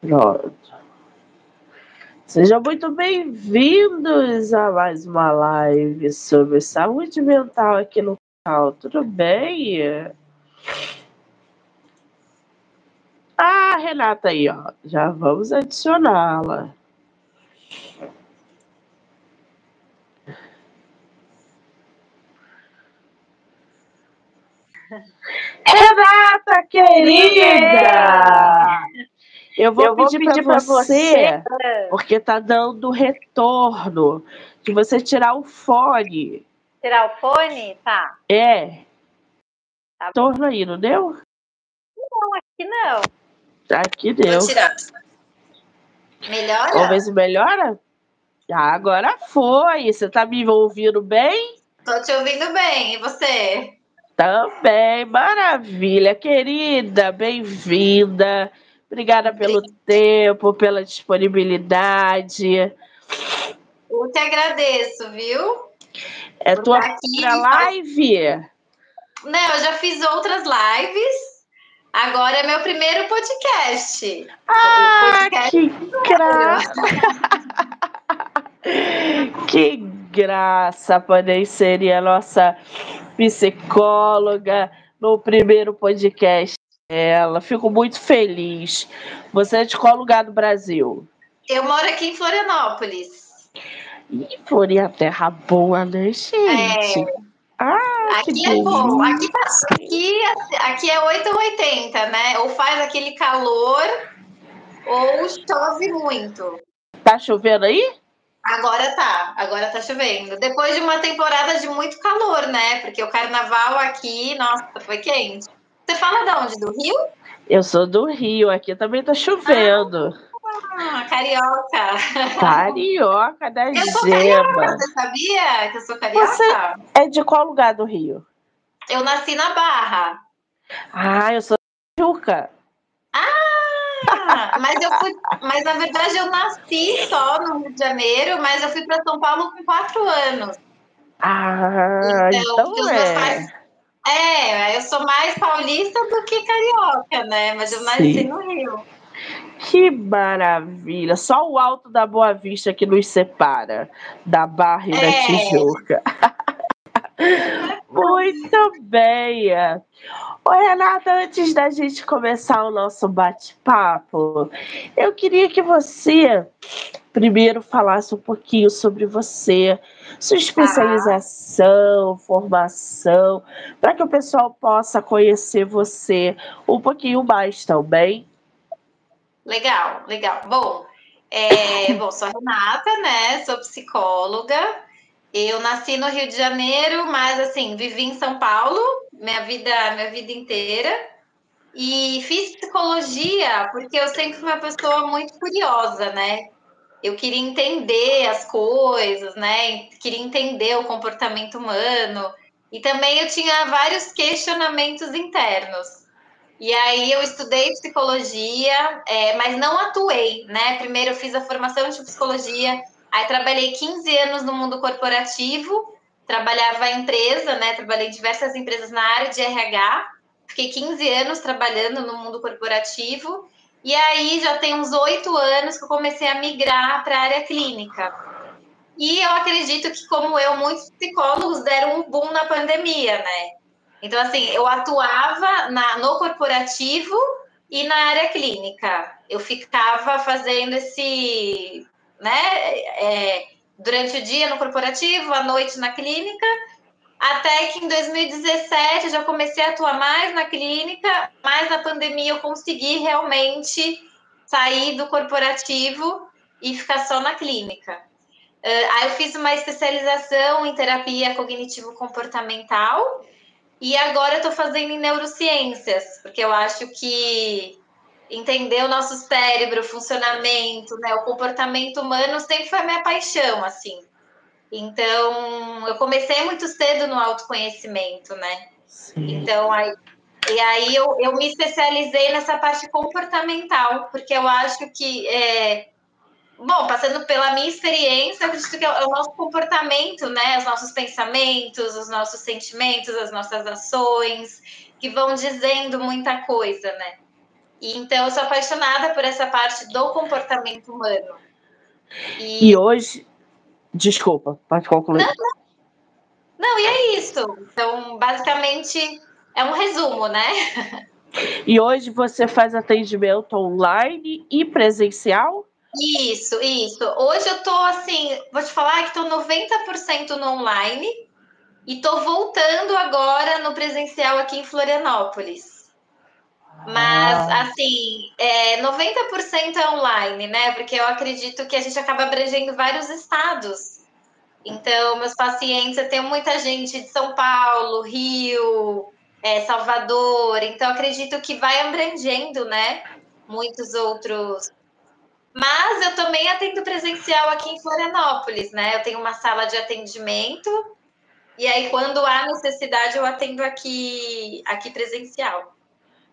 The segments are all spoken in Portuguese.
Pronto. Sejam muito bem-vindos a mais uma live sobre saúde mental aqui no canal. Tudo bem? Ah, Renata aí, ó. Já vamos adicioná-la. Renata, querida! Eu vou, eu vou pedir, pedir para você, você, porque tá dando retorno, de você tirar o fone. Tirar o fone? Tá. É. Tá retorno aí, não deu? Não, aqui não. Aqui deu. Vou tirar. Melhora? Vamos ver se melhora? Ah, agora foi. Você tá me ouvindo bem? Tô te ouvindo bem. E você? Também, maravilha, querida, bem-vinda. Obrigada pelo tempo, pela disponibilidade. Eu te agradeço, viu? É Por tua primeira live? Não, eu já fiz outras lives. Agora é meu primeiro podcast. Ah, podcast que graça! que graça poder inserir a nossa psicóloga no primeiro podcast dela. Fico muito feliz. Você é de qual lugar do Brasil? Eu moro aqui em Florianópolis. E Florianópolis, é terra boa, né, gente? É. Ah, aqui é bom. Aqui, tá, aqui, aqui é 8 ou 80, né? Ou faz aquele calor ou chove muito. Tá chovendo aí? Agora tá, agora tá chovendo. Depois de uma temporada de muito calor, né? Porque o carnaval aqui, nossa, foi quente. Você fala de onde? Do Rio? Eu sou do Rio, aqui também tá chovendo. Ah. Carioca. Carioca da eu sou gema. Carioca, você sabia que eu sou carioca? Você é de qual lugar do Rio? Eu nasci na Barra. Ah, eu sou Juca. Ah, mas eu fui, mas na verdade eu nasci só no Rio de Janeiro, mas eu fui para São Paulo com quatro anos. Ah, então, então é. É, eu sou mais paulista do que carioca, né? Mas eu nasci Sim. no Rio. Que maravilha! Só o alto da Boa Vista que nos separa da Barra e é. da Tijuca. Muito bem. Oi, Renata, antes da gente começar o nosso bate-papo, eu queria que você primeiro falasse um pouquinho sobre você, sua especialização, formação, para que o pessoal possa conhecer você um pouquinho mais também. Legal, legal. Bom, é, bom, sou a Renata, né? Sou psicóloga. Eu nasci no Rio de Janeiro, mas assim, vivi em São Paulo minha vida, minha vida inteira. E fiz psicologia porque eu sempre fui uma pessoa muito curiosa, né? Eu queria entender as coisas, né? Queria entender o comportamento humano. E também eu tinha vários questionamentos internos. E aí eu estudei psicologia, é, mas não atuei, né? Primeiro eu fiz a formação de psicologia, aí trabalhei 15 anos no mundo corporativo, trabalhava em empresa, né? Trabalhei em diversas empresas na área de RH, fiquei 15 anos trabalhando no mundo corporativo, e aí já tem uns oito anos que eu comecei a migrar para a área clínica. E eu acredito que, como eu, muitos psicólogos deram um boom na pandemia, né? Então, assim, eu atuava na, no corporativo e na área clínica. Eu ficava fazendo esse, né, é, durante o dia no corporativo, à noite na clínica, até que em 2017 eu já comecei a atuar mais na clínica, mas na pandemia eu consegui realmente sair do corporativo e ficar só na clínica. Uh, aí eu fiz uma especialização em terapia cognitivo-comportamental, e agora eu estou fazendo em neurociências, porque eu acho que entender o nosso cérebro, o funcionamento, né, o comportamento humano sempre foi a minha paixão, assim. Então, eu comecei muito cedo no autoconhecimento, né? Sim. Então, aí, e aí eu, eu me especializei nessa parte comportamental, porque eu acho que é, Bom, passando pela minha experiência, eu acredito que é o nosso comportamento, né? Os nossos pensamentos, os nossos sentimentos, as nossas ações, que vão dizendo muita coisa, né? Então, eu sou apaixonada por essa parte do comportamento humano. E, e hoje. Desculpa, pode concluir. Não, não. não, e é isso. Então, basicamente, é um resumo, né? E hoje você faz atendimento online e presencial? Isso, isso. Hoje eu tô assim, vou te falar que tô 90% no online e tô voltando agora no presencial aqui em Florianópolis. Mas, ah. assim, é, 90% é online, né? Porque eu acredito que a gente acaba abrangendo vários estados. Então, meus pacientes, eu tenho muita gente de São Paulo, Rio, é, Salvador. Então, acredito que vai abrangendo, né? Muitos outros mas eu também atendo presencial aqui em Florianópolis, né? Eu tenho uma sala de atendimento e aí quando há necessidade eu atendo aqui aqui presencial.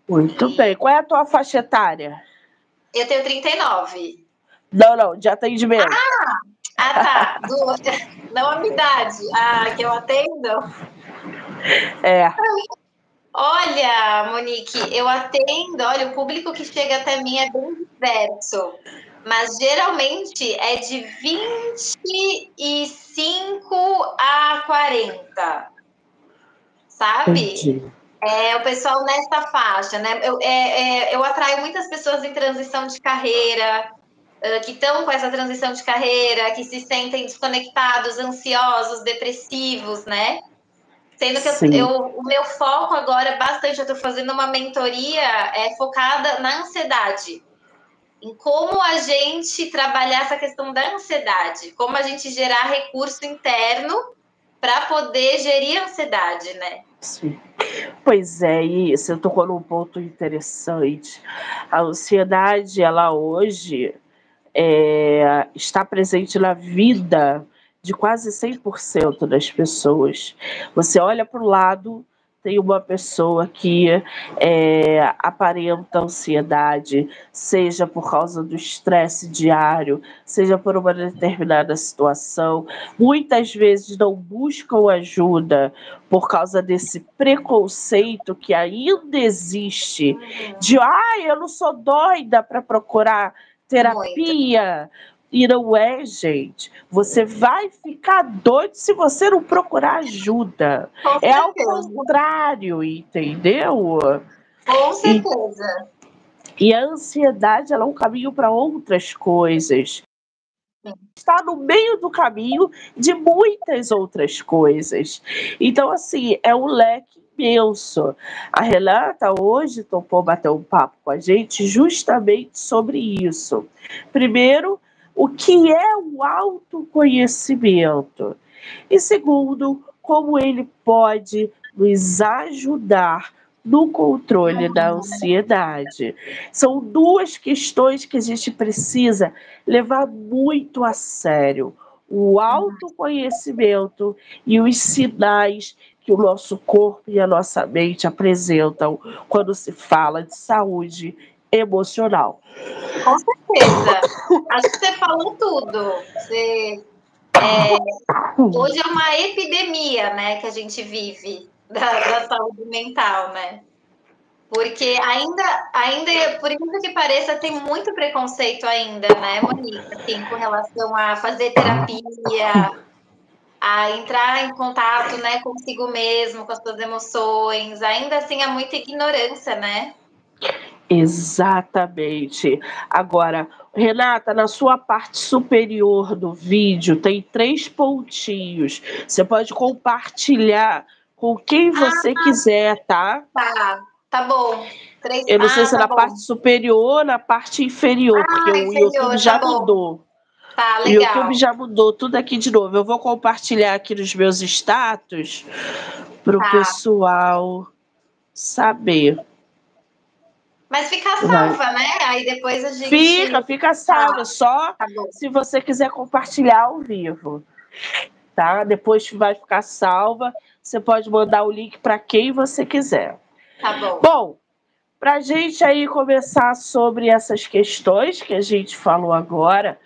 Muito bem. Qual é a tua faixa etária? Eu tenho 39. Não, não, de atendimento. Ah, ah tá. Do... não a minha idade. Ah, que eu atendo? É. Olha, Monique, eu atendo, olha, o público que chega até mim é bem diverso mas geralmente é de 25 a 40, sabe? Entendi. É o pessoal nessa faixa, né? Eu, é, é, eu atraio muitas pessoas em transição de carreira, uh, que estão com essa transição de carreira, que se sentem desconectados, ansiosos, depressivos, né? Sendo que eu, eu, o meu foco agora bastante, eu estou fazendo uma mentoria é, focada na ansiedade em como a gente trabalhar essa questão da ansiedade, como a gente gerar recurso interno para poder gerir a ansiedade, né? Sim. Pois é, isso. Eu tocou num ponto interessante. A ansiedade, ela hoje é, está presente na vida de quase 100% das pessoas. Você olha para o lado tem uma pessoa que é, aparenta ansiedade, seja por causa do estresse diário, seja por uma determinada situação, muitas vezes não buscam ajuda por causa desse preconceito que ainda existe de, ah, eu não sou doida para procurar terapia. Muito e não é, gente. Você vai ficar doido se você não procurar ajuda. É ao contrário, entendeu? Com certeza. E, e a ansiedade ela é um caminho para outras coisas. Está no meio do caminho de muitas outras coisas. Então, assim, é um leque imenso. A Renata hoje topou bater um papo com a gente justamente sobre isso. Primeiro, o que é o autoconhecimento. E segundo, como ele pode nos ajudar no controle da ansiedade. São duas questões que a gente precisa levar muito a sério: o autoconhecimento e os sinais que o nosso corpo e a nossa mente apresentam quando se fala de saúde emocional. Com certeza. Acho que você falou tudo. Você, é, hoje é uma epidemia, né, que a gente vive da, da saúde mental, né? Porque ainda, ainda, por incrível que pareça, tem muito preconceito ainda, né, Monique? Assim, com relação a fazer terapia, a entrar em contato, né, consigo mesmo, com as suas emoções. Ainda assim, há muita ignorância, né? Exatamente. Agora, Renata, na sua parte superior do vídeo tem três pontinhos. Você pode compartilhar com quem você ah, quiser, tá? Tá, tá bom. Três... Eu não ah, sei se é tá na bom. parte superior ou na parte inferior, ah, porque inferior, o YouTube já tá mudou. Tá, legal. O YouTube já mudou tudo aqui de novo. Eu vou compartilhar aqui nos meus status para o tá. pessoal saber. Mas fica salva, né? Aí depois a gente. Fica, fica salva. Tá. Só tá se você quiser compartilhar ao vivo. Tá? Depois vai ficar salva. Você pode mandar o link para quem você quiser. Tá bom. Bom, para a gente aí começar sobre essas questões que a gente falou agora,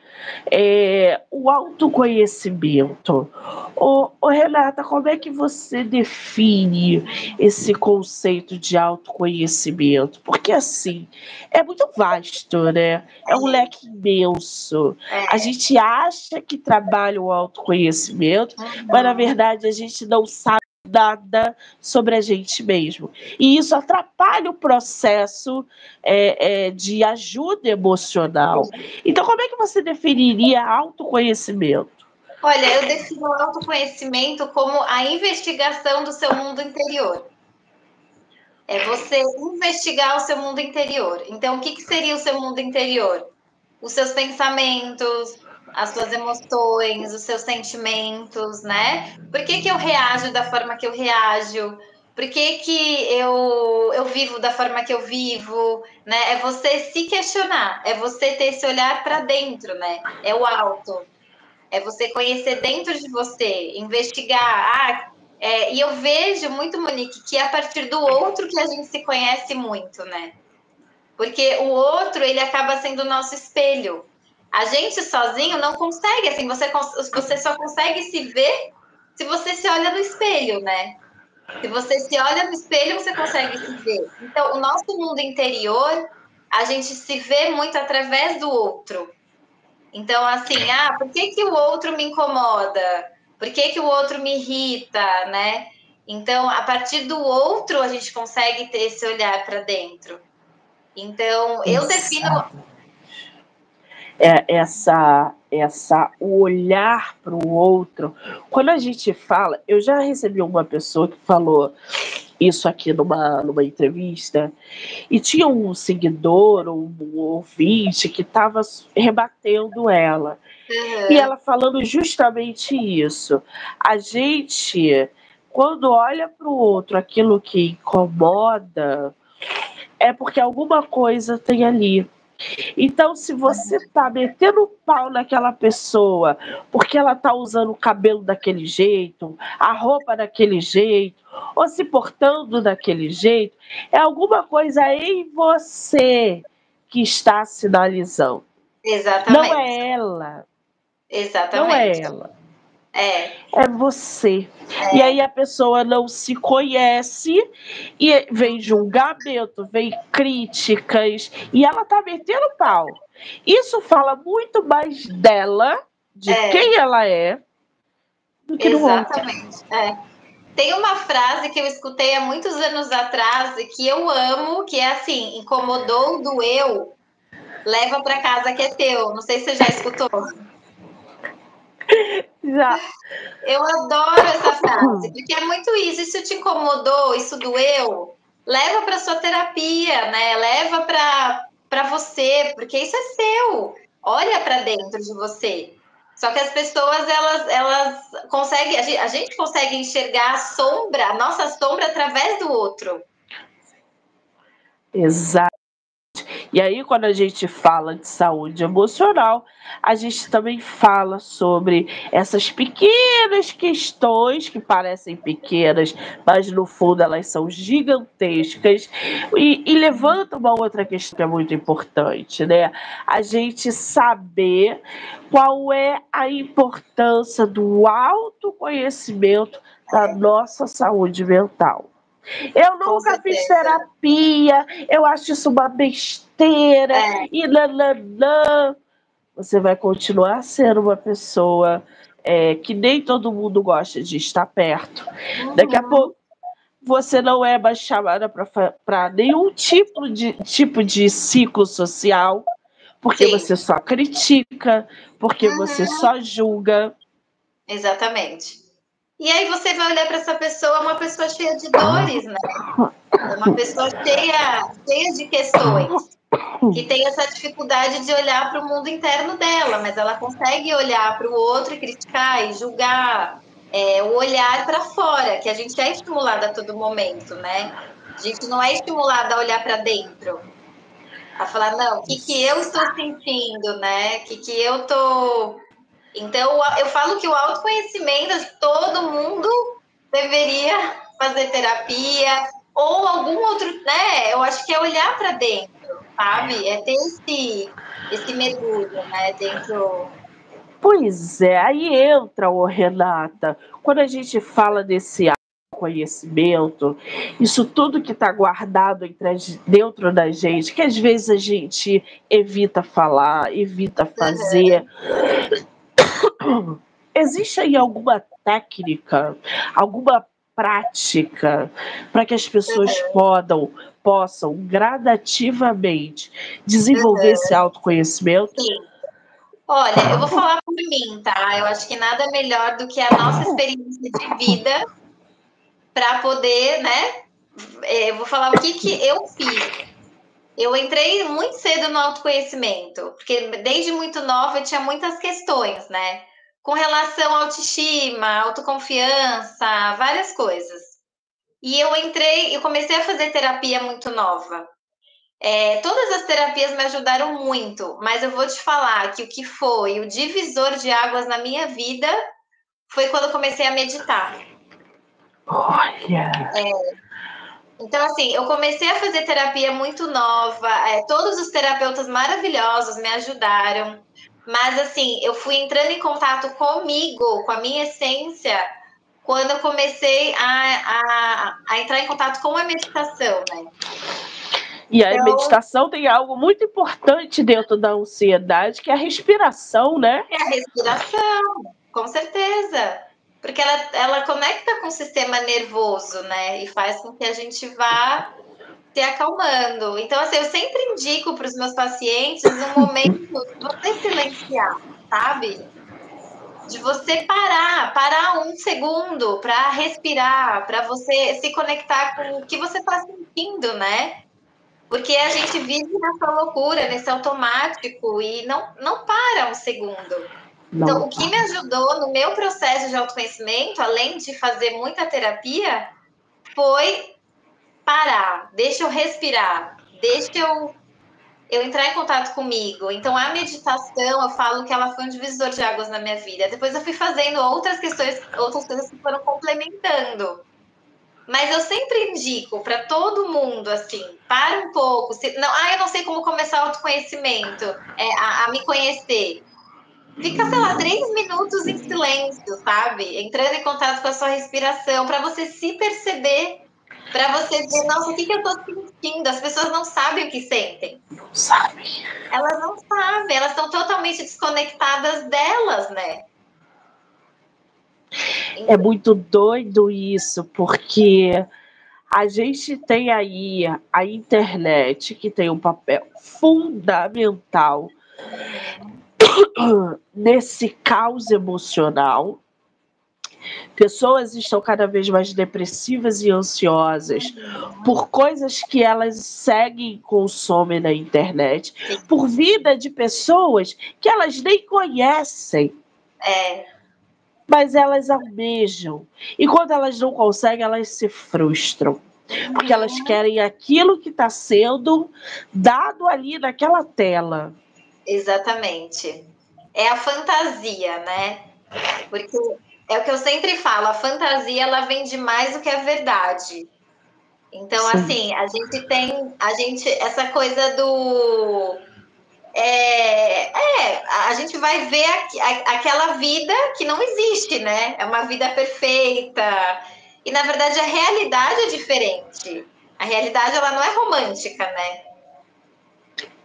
é, o autoconhecimento. Ô, ô, Renata, como é que você define esse conceito de autoconhecimento? Porque, assim, é muito vasto, né? É um leque imenso. A gente acha que trabalha o autoconhecimento, mas, na verdade, a gente não sabe nada sobre a gente mesmo. E isso atrapalha o processo é, é, de ajuda emocional. Então, como é que você definiria autoconhecimento? Olha, eu defino autoconhecimento como a investigação do seu mundo interior. É você investigar o seu mundo interior. Então, o que, que seria o seu mundo interior? Os seus pensamentos, as suas emoções, os seus sentimentos, né? Por que, que eu reajo da forma que eu reajo? Por que, que eu, eu vivo da forma que eu vivo, né? É você se questionar, é você ter esse olhar para dentro, né? É o alto. É você conhecer dentro de você, investigar. Ah, é, e eu vejo muito, Monique, que é a partir do outro que a gente se conhece muito, né? Porque o outro, ele acaba sendo o nosso espelho. A gente sozinho não consegue, assim, você, você só consegue se ver se você se olha no espelho, né? Se você se olha no espelho, você consegue se ver. Então, o nosso mundo interior, a gente se vê muito através do outro. Então, assim, ah, por que, que o outro me incomoda? Por que, que o outro me irrita, né? Então, a partir do outro, a gente consegue ter esse olhar para dentro. Então, eu defino é, essa essa o olhar para o outro. Quando a gente fala, eu já recebi uma pessoa que falou isso aqui numa, numa entrevista, e tinha um seguidor, um, um ouvinte, que estava rebatendo ela. Uhum. E ela falando justamente isso. A gente, quando olha para o outro aquilo que incomoda, é porque alguma coisa tem ali. Então, se você tá metendo pau naquela pessoa porque ela tá usando o cabelo daquele jeito, a roupa daquele jeito, ou se portando daquele jeito, é alguma coisa em você que está sinalizando. Exatamente. Não é ela. Exatamente. Não é ela. É. É você. É. E aí a pessoa não se conhece e vem julgamento, vem críticas e ela tá metendo pau. Isso fala muito mais dela, de é. quem ela é, do que Exatamente. do É. Tem uma frase que eu escutei há muitos anos atrás e que eu amo, que é assim: incomodou, doeu, leva para casa que é teu. Não sei se você já escutou. Já. Eu adoro essa frase, porque é muito isso. Isso te incomodou, isso doeu, leva para sua terapia, né? Leva para você, porque isso é seu. Olha para dentro de você. Só que as pessoas elas elas conseguem a gente, a gente consegue enxergar a sombra, a nossa sombra através do outro. Exato. E aí, quando a gente fala de saúde emocional, a gente também fala sobre essas pequenas questões que parecem pequenas, mas no fundo elas são gigantescas e, e levanta uma outra questão que é muito importante, né? A gente saber qual é a importância do autoconhecimento da nossa saúde mental. Eu nunca fiz terapia, eu acho isso uma besteira, é. e nananã. Você vai continuar sendo uma pessoa é, que nem todo mundo gosta de estar perto. Uhum. Daqui a pouco você não é mais chamada para nenhum tipo de, tipo de ciclo social, porque Sim. você só critica, porque uhum. você só julga. Exatamente. E aí você vai olhar para essa pessoa, uma pessoa cheia de dores, né? Uma pessoa cheia, cheia de questões, que tem essa dificuldade de olhar para o mundo interno dela, mas ela consegue olhar para o outro e criticar e julgar. É, o olhar para fora, que a gente é estimulado a todo momento, né? A gente não é estimulado a olhar para dentro, a falar, não, o que, que eu estou sentindo, né? O que, que eu estou então, eu falo que o autoconhecimento, todo mundo deveria fazer terapia, ou algum outro, né? Eu acho que é olhar para dentro, sabe? É ter esse, esse mergulho, né? Dentro. Pois é, aí entra, o Renata, quando a gente fala desse conhecimento, isso tudo que está guardado dentro da gente, que às vezes a gente evita falar, evita fazer. Existe aí alguma técnica, alguma prática para que as pessoas uhum. podam, possam gradativamente desenvolver uhum. esse autoconhecimento? Sim. Olha, eu vou falar por mim, tá? Eu acho que nada melhor do que a nossa experiência de vida para poder, né? É, eu vou falar o que, que eu fiz. Eu entrei muito cedo no autoconhecimento, porque desde muito nova eu tinha muitas questões, né? Com relação à autoestima, autoconfiança, várias coisas. E eu entrei, eu comecei a fazer terapia muito nova. É, todas as terapias me ajudaram muito, mas eu vou te falar que o que foi o divisor de águas na minha vida foi quando eu comecei a meditar. Olha! É, então, assim, eu comecei a fazer terapia muito nova, é, todos os terapeutas maravilhosos me ajudaram, mas, assim, eu fui entrando em contato comigo, com a minha essência, quando eu comecei a, a, a entrar em contato com a meditação, né? E a então, meditação tem algo muito importante dentro da ansiedade, que é a respiração, né? É a respiração, com certeza. Porque ela, ela conecta com o sistema nervoso, né? E faz com que a gente vá se acalmando. Então, assim, eu sempre indico para os meus pacientes um momento de você silenciar, sabe? De você parar, parar um segundo para respirar, para você se conectar com o que você está sentindo, né? Porque a gente vive nessa loucura, nesse automático e não, não para um segundo. Não. Então, o que me ajudou no meu processo de autoconhecimento, além de fazer muita terapia, foi parar, deixa eu respirar, deixa eu, eu entrar em contato comigo. Então, a meditação, eu falo que ela foi um divisor de águas na minha vida. Depois eu fui fazendo outras questões, outras coisas que foram complementando. Mas eu sempre indico para todo mundo assim, para um pouco. Se, não, ah, eu não sei como começar o autoconhecimento, é, a, a me conhecer. Fica, sei lá, três minutos em silêncio, sabe? Entrando em contato com a sua respiração, para você se perceber, para você ver, nossa, o que, que eu tô sentindo? As pessoas não sabem o que sentem. Não sabem. Elas não sabem, elas estão totalmente desconectadas delas, né? É muito doido isso, porque a gente tem aí a internet, que tem um papel fundamental nesse caos emocional. Pessoas estão cada vez mais depressivas e ansiosas por coisas que elas seguem e consomem na internet, por vida de pessoas que elas nem conhecem. É mas elas almejam. E quando elas não conseguem, elas se frustram. Porque elas querem aquilo que está sendo dado ali naquela tela. Exatamente. É a fantasia, né? Porque é o que eu sempre falo, a fantasia ela vende mais do que a verdade. Então, Sim. assim, a gente tem a gente essa coisa do é, é, a gente vai ver a, a, aquela vida que não existe, né? É uma vida perfeita. E na verdade a realidade é diferente. A realidade ela não é romântica, né?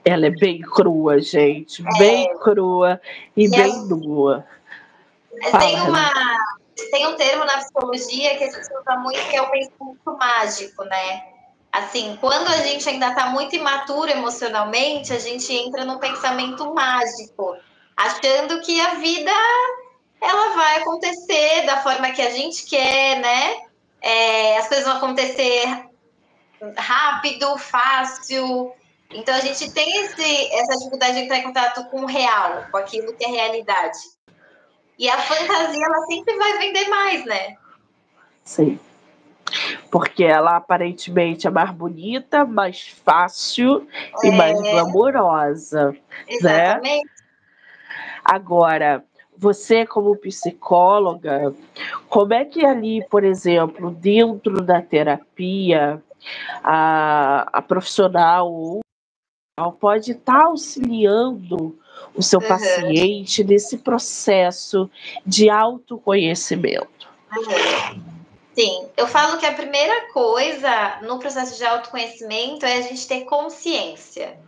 Ela é bem crua, gente. É. Bem crua e, e bem a... nua. Fala, tem uma tem um termo na psicologia que a gente usa muito que é o pensamento mágico, né? Assim, quando a gente ainda está muito imaturo emocionalmente, a gente entra num pensamento mágico, achando que a vida ela vai acontecer da forma que a gente quer, né? É, as coisas vão acontecer rápido, fácil. Então a gente tem esse, essa dificuldade de entrar em contato com o real, com aquilo que é realidade. E a fantasia ela sempre vai vender mais, né? Sim porque ela aparentemente é mais bonita, mais fácil é. e mais glamourosa. Né? Exatamente. Né? Agora, você como psicóloga, como é que ali, por exemplo, dentro da terapia, a, a profissional pode estar tá auxiliando o seu uhum. paciente nesse processo de autoconhecimento. Uhum. Sim, eu falo que a primeira coisa no processo de autoconhecimento é a gente ter consciência.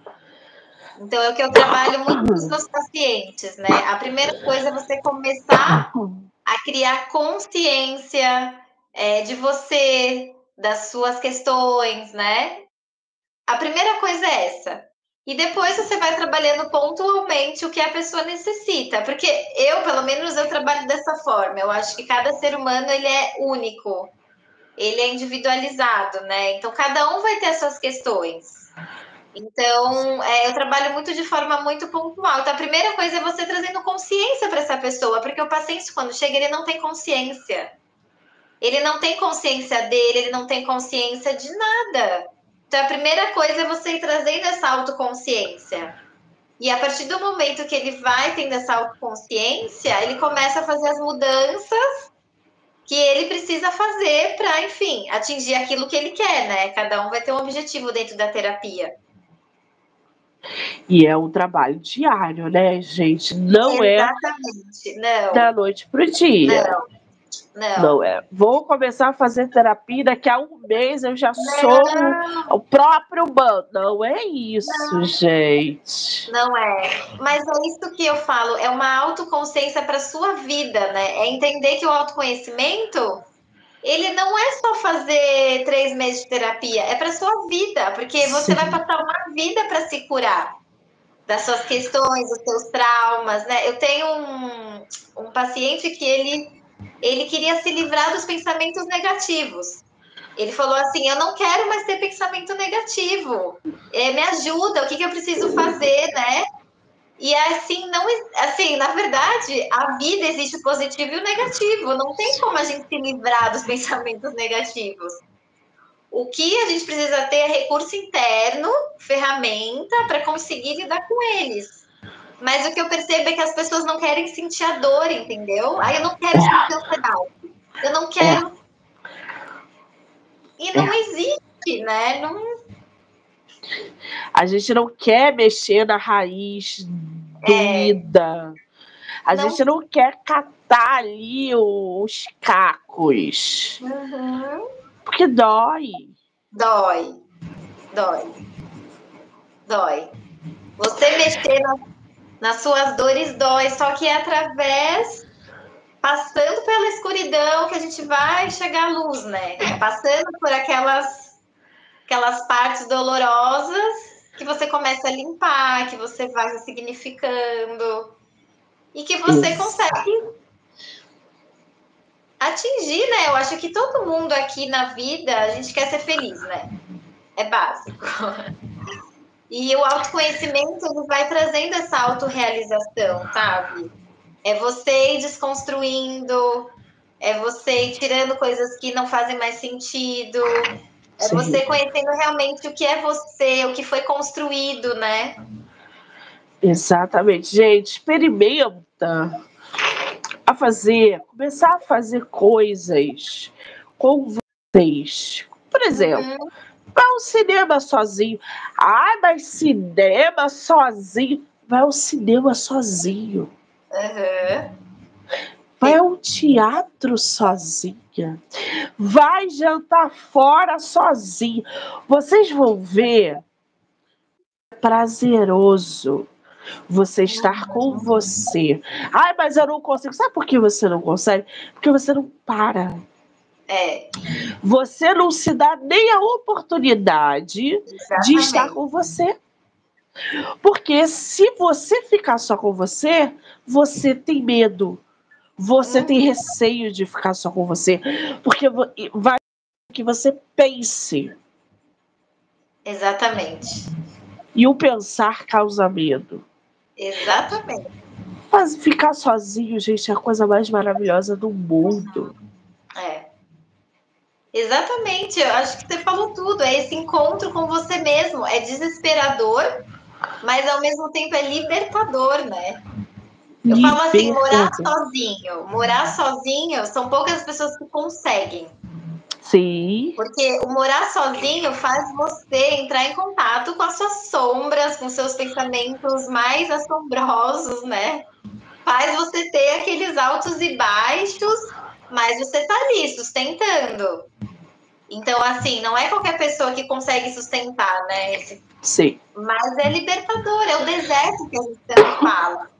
Então, é o que eu trabalho muito com os meus pacientes, né? A primeira coisa é você começar a criar consciência é, de você, das suas questões, né? A primeira coisa é essa. E depois você vai trabalhando pontualmente o que a pessoa necessita, porque eu, pelo menos, eu trabalho dessa forma. Eu acho que cada ser humano ele é único, ele é individualizado, né? Então cada um vai ter as suas questões. Então é, eu trabalho muito de forma muito pontual. Então a primeira coisa é você trazendo consciência para essa pessoa, porque o paciente quando chega ele não tem consciência. Ele não tem consciência dele, ele não tem consciência de nada. Então, a primeira coisa é você ir trazendo essa autoconsciência. E a partir do momento que ele vai tendo essa autoconsciência, ele começa a fazer as mudanças que ele precisa fazer para, enfim, atingir aquilo que ele quer, né? Cada um vai ter um objetivo dentro da terapia. E é um trabalho diário, né, gente? Não Exatamente. é não. da noite para o dia. Não. Não. não é. Vou começar a fazer terapia daqui a um mês, eu já não. sou o próprio bando. Não é isso, não. gente. Não é. Mas é isso que eu falo, é uma autoconsciência para sua vida, né? É entender que o autoconhecimento ele não é só fazer três meses de terapia, é para sua vida, porque você Sim. vai passar uma vida para se curar das suas questões, dos seus traumas, né? Eu tenho um, um paciente que ele ele queria se livrar dos pensamentos negativos. Ele falou assim: Eu não quero mais ter pensamento negativo. É, me ajuda, o que, que eu preciso fazer, né? E assim, não, assim, na verdade, a vida existe o positivo e o negativo. Não tem como a gente se livrar dos pensamentos negativos. O que a gente precisa ter é recurso interno, ferramenta para conseguir lidar com eles. Mas o que eu percebo é que as pessoas não querem sentir a dor, entendeu? Aí eu não quero sentir ansiedade. Eu não quero. É. E não é. existe, né? Não... A gente não quer mexer na raiz doída. É. A não... gente não quer catar ali os cacos. Uhum. Porque dói. Dói. Dói. Dói. Você mexer na nas suas dores dói, só que é através passando pela escuridão que a gente vai chegar à luz, né? Passando por aquelas aquelas partes dolorosas que você começa a limpar, que você vai significando e que você Isso. consegue atingir, né? Eu acho que todo mundo aqui na vida, a gente quer ser feliz, né? É básico. E o autoconhecimento ele vai trazendo essa autorrealização, sabe? É você ir desconstruindo, é você ir tirando coisas que não fazem mais sentido, é Sim. você conhecendo realmente o que é você, o que foi construído, né? Exatamente. Gente, experimenta a fazer, começar a fazer coisas com vocês. Por exemplo, uhum vai ao cinema sozinho. Ai, mas cinema sozinho. Vai ao cinema sozinho. Uhum. Vai ao teatro sozinha. Vai jantar fora sozinho. Vocês vão ver. É prazeroso você estar com você. Ai, mas eu não consigo. Sabe por que você não consegue? Porque você não para. É. Você não se dá nem a oportunidade Exatamente. de estar com você. Porque se você ficar só com você, você tem medo. Você hum. tem receio de ficar só com você. Porque vai que você pense. Exatamente. E o pensar causa medo. Exatamente. Mas ficar sozinho, gente, é a coisa mais maravilhosa do mundo. É. Exatamente, eu acho que você falou tudo. É esse encontro com você mesmo. É desesperador, mas ao mesmo tempo é libertador, né? Eu falo assim, morar sozinho. Morar sozinho são poucas pessoas que conseguem. Sim. Porque o morar sozinho faz você entrar em contato com as suas sombras, com seus pensamentos mais assombrosos, né? Faz você ter aqueles altos e baixos, mas você tá ali sustentando. Então, assim, não é qualquer pessoa que consegue sustentar, né? Esse... Sim. Mas é libertador, é o deserto que a gente fala.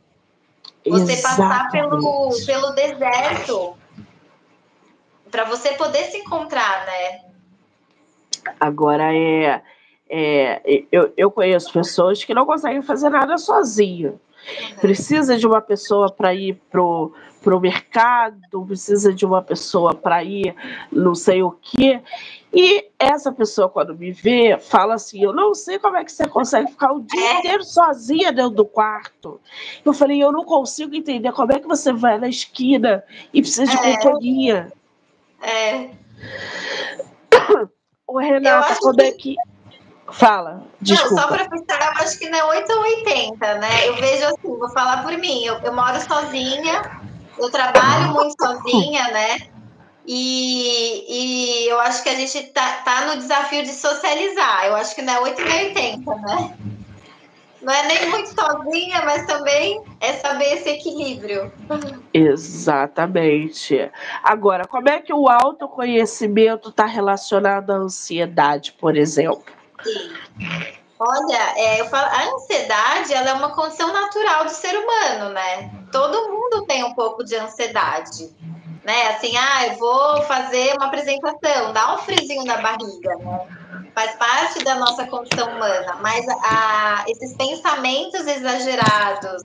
Você Exatamente. passar pelo, pelo deserto para você poder se encontrar, né? Agora é, é eu, eu conheço pessoas que não conseguem fazer nada sozinho. Precisa de uma pessoa para ir pro pro mercado, precisa de uma pessoa para ir não sei o quê. E essa pessoa, quando me vê, fala assim: Eu não sei como é que você consegue ficar o dia é. inteiro sozinha dentro do quarto. Eu falei: Eu não consigo entender como é que você vai na esquina e precisa de é. companhia. É. O Renata, como é que. Fala, desculpa. Não, só para fechar, eu acho que não é 8 ou 80, né? Eu vejo assim, vou falar por mim, eu, eu moro sozinha, eu trabalho muito sozinha, né? E, e eu acho que a gente tá, tá no desafio de socializar. Eu acho que não é 8 nem 80, né? Não é nem muito sozinha, mas também é saber esse equilíbrio. Exatamente. Agora, como é que o autoconhecimento está relacionado à ansiedade, por exemplo? Sim. Olha, é, falo, a ansiedade ela é uma condição natural do ser humano, né? Todo mundo tem um pouco de ansiedade, né? Assim, ah, eu vou fazer uma apresentação, dá um frisinho na barriga, né? Faz parte da nossa condição humana, mas a, esses pensamentos exagerados,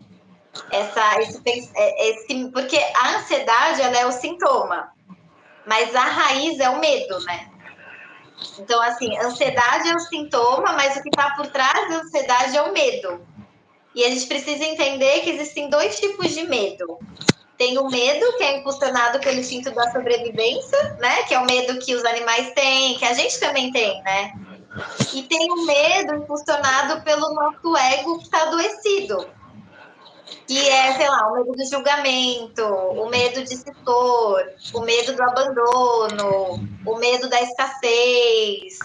essa, esse, é, esse, porque a ansiedade ela é o sintoma, mas a raiz é o medo, né? Então, assim, ansiedade é o sintoma, mas o que está por trás da ansiedade é o medo. E a gente precisa entender que existem dois tipos de medo. Tem o medo, que é impulsionado pelo instinto da sobrevivência, né? Que é o medo que os animais têm, que a gente também tem, né? E tem o medo impulsionado pelo nosso ego que está adoecido que é, sei lá, o medo do julgamento, o medo de se expor, o medo do abandono, o medo da escassez,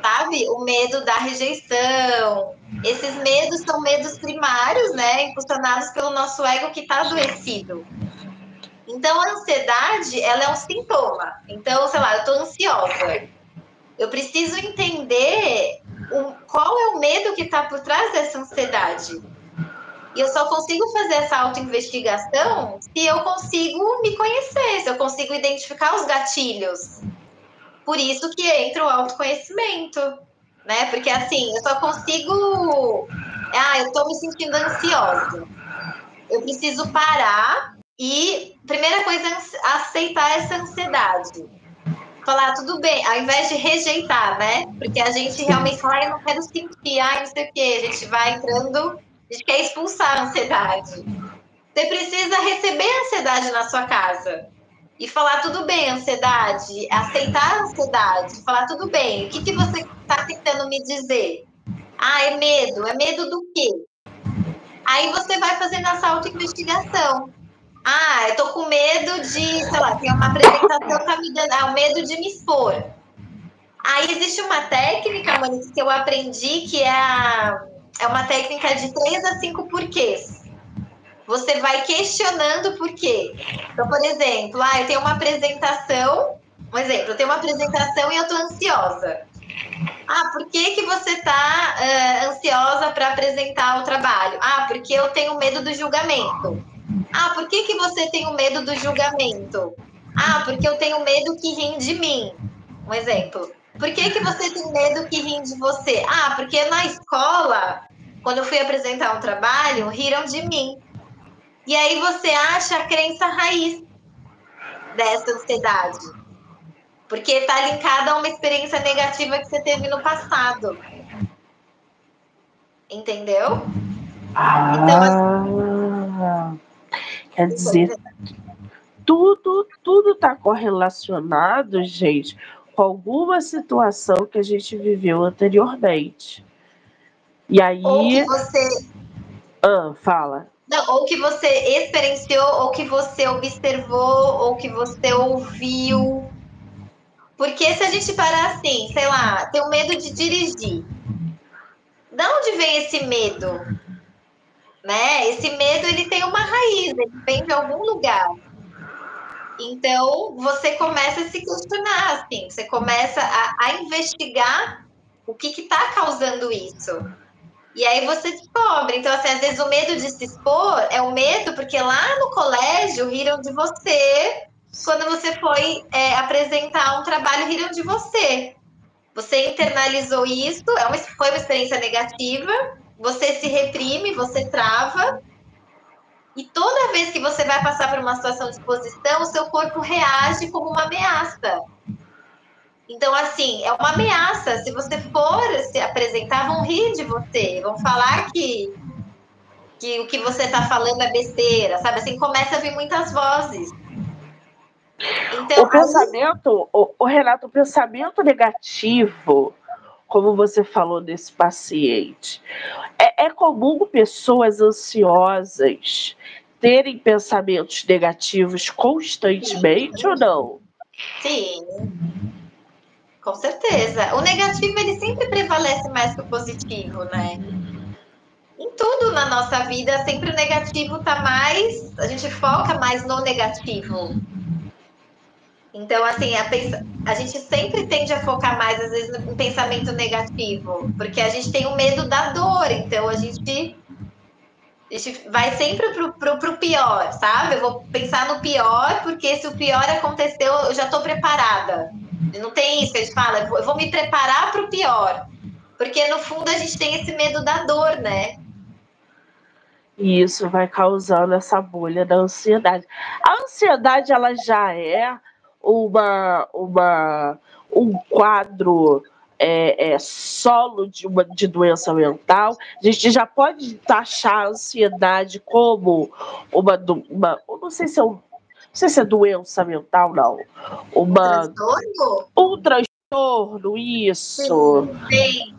sabe? O medo da rejeição. Esses medos são medos primários, né? Impulsionados pelo nosso ego que está adoecido. Então, a ansiedade, ela é um sintoma. Então, sei lá, eu estou ansiosa. Eu preciso entender o, qual é o medo que está por trás dessa ansiedade e eu só consigo fazer essa autoinvestigação se eu consigo me conhecer, se eu consigo identificar os gatilhos. Por isso que entra o autoconhecimento, né? Porque assim, eu só consigo. Ah, eu tô me sentindo ansiosa. Eu preciso parar e, primeira coisa, aceitar essa ansiedade. Falar, tudo bem, ao invés de rejeitar, né? Porque a gente realmente fala, ah, eu não quero sentir, ai, não sei o quê. A gente vai entrando gente quer expulsar a ansiedade. Você precisa receber a ansiedade na sua casa e falar tudo bem, ansiedade, aceitar a ansiedade, falar tudo bem. O que, que você está tentando me dizer? Ah, é medo. É medo do quê? Aí você vai fazendo essa autoinvestigação. Ah, eu tô com medo de, sei lá, tem uma apresentação tá me dando, ah, o medo de me expor. Aí existe uma técnica, Monique, que eu aprendi que é a é uma técnica de três a cinco porquês. Você vai questionando por quê. Então, por exemplo, ah, eu tenho uma apresentação, um exemplo, eu tenho uma apresentação e eu tô ansiosa. Ah, por que, que você tá uh, ansiosa para apresentar o trabalho? Ah, porque eu tenho medo do julgamento. Ah, por que, que você tem o medo do julgamento? Ah, porque eu tenho medo que riem de mim. Um exemplo. Por que, que você tem medo que riem de você? Ah, porque na escola, quando eu fui apresentar um trabalho, riram de mim. E aí você acha a crença raiz dessa ansiedade. Porque está linkada a uma experiência negativa que você teve no passado. Entendeu? Ah, então, assim, quer dizer, tudo tudo está correlacionado, gente, com alguma situação que a gente viveu anteriormente. E aí. Ou que você. Ah, fala. Não, ou que você experienciou, ou que você observou, ou que você ouviu. Porque se a gente parar assim, sei lá, ter o medo de dirigir, de onde vem esse medo? Né? Esse medo ele tem uma raiz, ele vem de algum lugar. Então você começa a se questionar, assim, você começa a, a investigar o que está causando isso. E aí você descobre. Então, assim, às vezes o medo de se expor é o medo porque lá no colégio riram de você quando você foi é, apresentar um trabalho, riram de você. Você internalizou isso, é uma, foi uma experiência negativa, você se reprime, você trava, e toda vez que você vai passar por uma situação de exposição, o seu corpo reage como uma ameaça. Então, assim, é uma ameaça. Se você for se apresentar, vão rir de você, vão falar que, que o que você está falando é besteira, sabe? Assim, começa a vir muitas vozes. Então, o pensamento, o, o Renato, o pensamento negativo, como você falou desse paciente, é, é comum pessoas ansiosas terem pensamentos negativos constantemente Sim. ou não? Sim. Com certeza. O negativo ele sempre prevalece mais que o positivo, né? Em tudo na nossa vida, sempre o negativo tá mais. A gente foca mais no negativo. Então, assim, a, a, gente sempre tende a focar mais, às vezes, no pensamento negativo, porque a gente tem o medo da dor, então a gente, a gente vai sempre pro, pro, pro pior, sabe? Eu vou pensar no pior, porque se o pior aconteceu, eu já estou preparada. Não tem isso que a gente fala, eu vou me preparar para o pior, porque no fundo a gente tem esse medo da dor, né? E isso vai causando essa bolha da ansiedade. A ansiedade, ela já é uma, uma, um quadro é, é, solo de, uma, de doença mental, a gente já pode taxar a ansiedade como uma, uma não sei se é um, não sei se é doença mental, não. Uma, transtorno? Um transtorno, isso. Sim,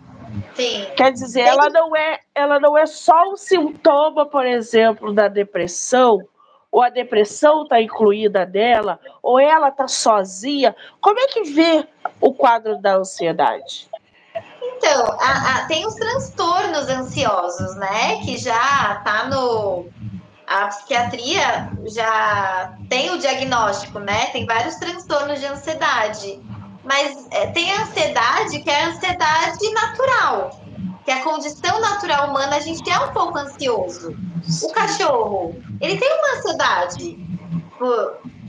sim. Quer dizer, ela não, é, ela não é só um sintoma, por exemplo, da depressão, ou a depressão está incluída nela, ou ela está sozinha. Como é que vê o quadro da ansiedade? Então, a, a, tem os transtornos ansiosos, né? Que já tá no. A psiquiatria já tem o diagnóstico, né? Tem vários transtornos de ansiedade. Mas é, tem a ansiedade que é a ansiedade natural, que a condição natural humana, a gente é um pouco ansioso. O cachorro, ele tem uma ansiedade.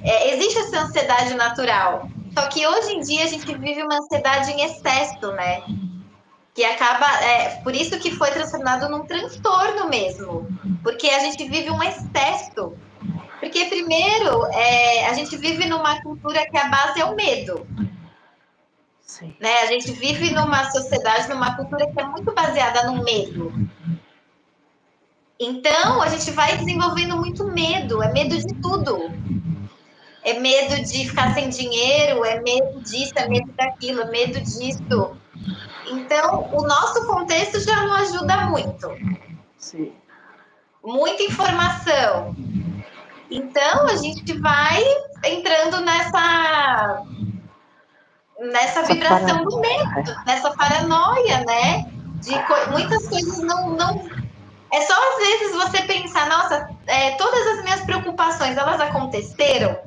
É, existe essa ansiedade natural. Só que hoje em dia a gente vive uma ansiedade em excesso, né? Que acaba. É, por isso que foi transformado num transtorno mesmo. Porque a gente vive um excesso. Porque, primeiro, é, a gente vive numa cultura que a base é o medo. Sim. Né? A gente vive numa sociedade, numa cultura que é muito baseada no medo. Então, a gente vai desenvolvendo muito medo, é medo de tudo. É medo de ficar sem dinheiro, é medo disso, é medo daquilo, é medo disso. Então, o nosso contexto já não ajuda muito. Sim. Muita informação. Então, a gente vai entrando nessa nessa vibração do medo, nessa paranoia, né? De co muitas coisas não, não é só às vezes você pensar, nossa, é, todas as minhas preocupações, elas aconteceram?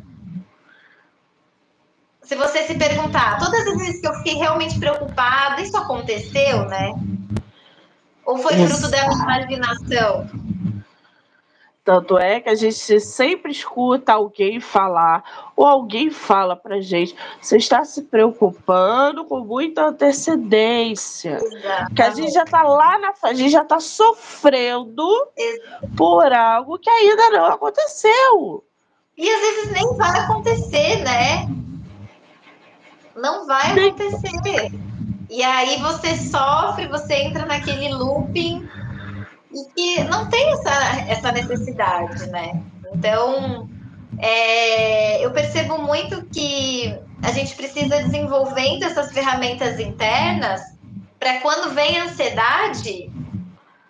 Se você se perguntar, todas as vezes que eu fiquei realmente preocupada, isso aconteceu, né? Ou foi fruto da minha imaginação? Tanto é que a gente sempre escuta alguém falar, ou alguém fala pra gente, você está se preocupando com muita antecedência. Exatamente. Que a gente já está lá na a gente já está sofrendo Exatamente. por algo que ainda não aconteceu. E às vezes nem vai acontecer, né? Não vai acontecer. E aí você sofre, você entra naquele looping e que não tem essa, essa necessidade, né? Então, é, eu percebo muito que a gente precisa desenvolvendo essas ferramentas internas para quando vem a ansiedade,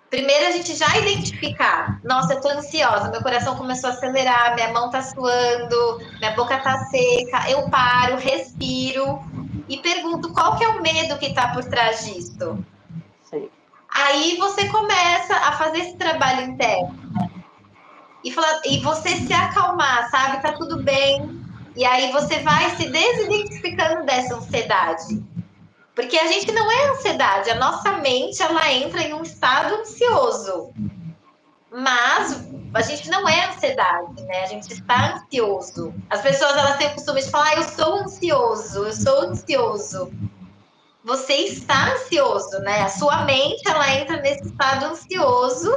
primeiro a gente já identificar, nossa, eu tô ansiosa, meu coração começou a acelerar, minha mão tá suando, minha boca tá seca, eu paro, respiro, e pergunto qual que é o medo que está por trás disso. Aí você começa a fazer esse trabalho interno. E, fala, e você se acalmar, sabe? Tá tudo bem. E aí você vai se desidentificando dessa ansiedade. Porque a gente não é ansiedade, a nossa mente ela entra em um estado ansioso. Mas a gente não é ansiedade, né? A gente está ansioso. As pessoas elas têm o costume de falar, ah, eu sou ansioso, eu sou ansioso. Você está ansioso, né? A sua mente ela entra nesse estado ansioso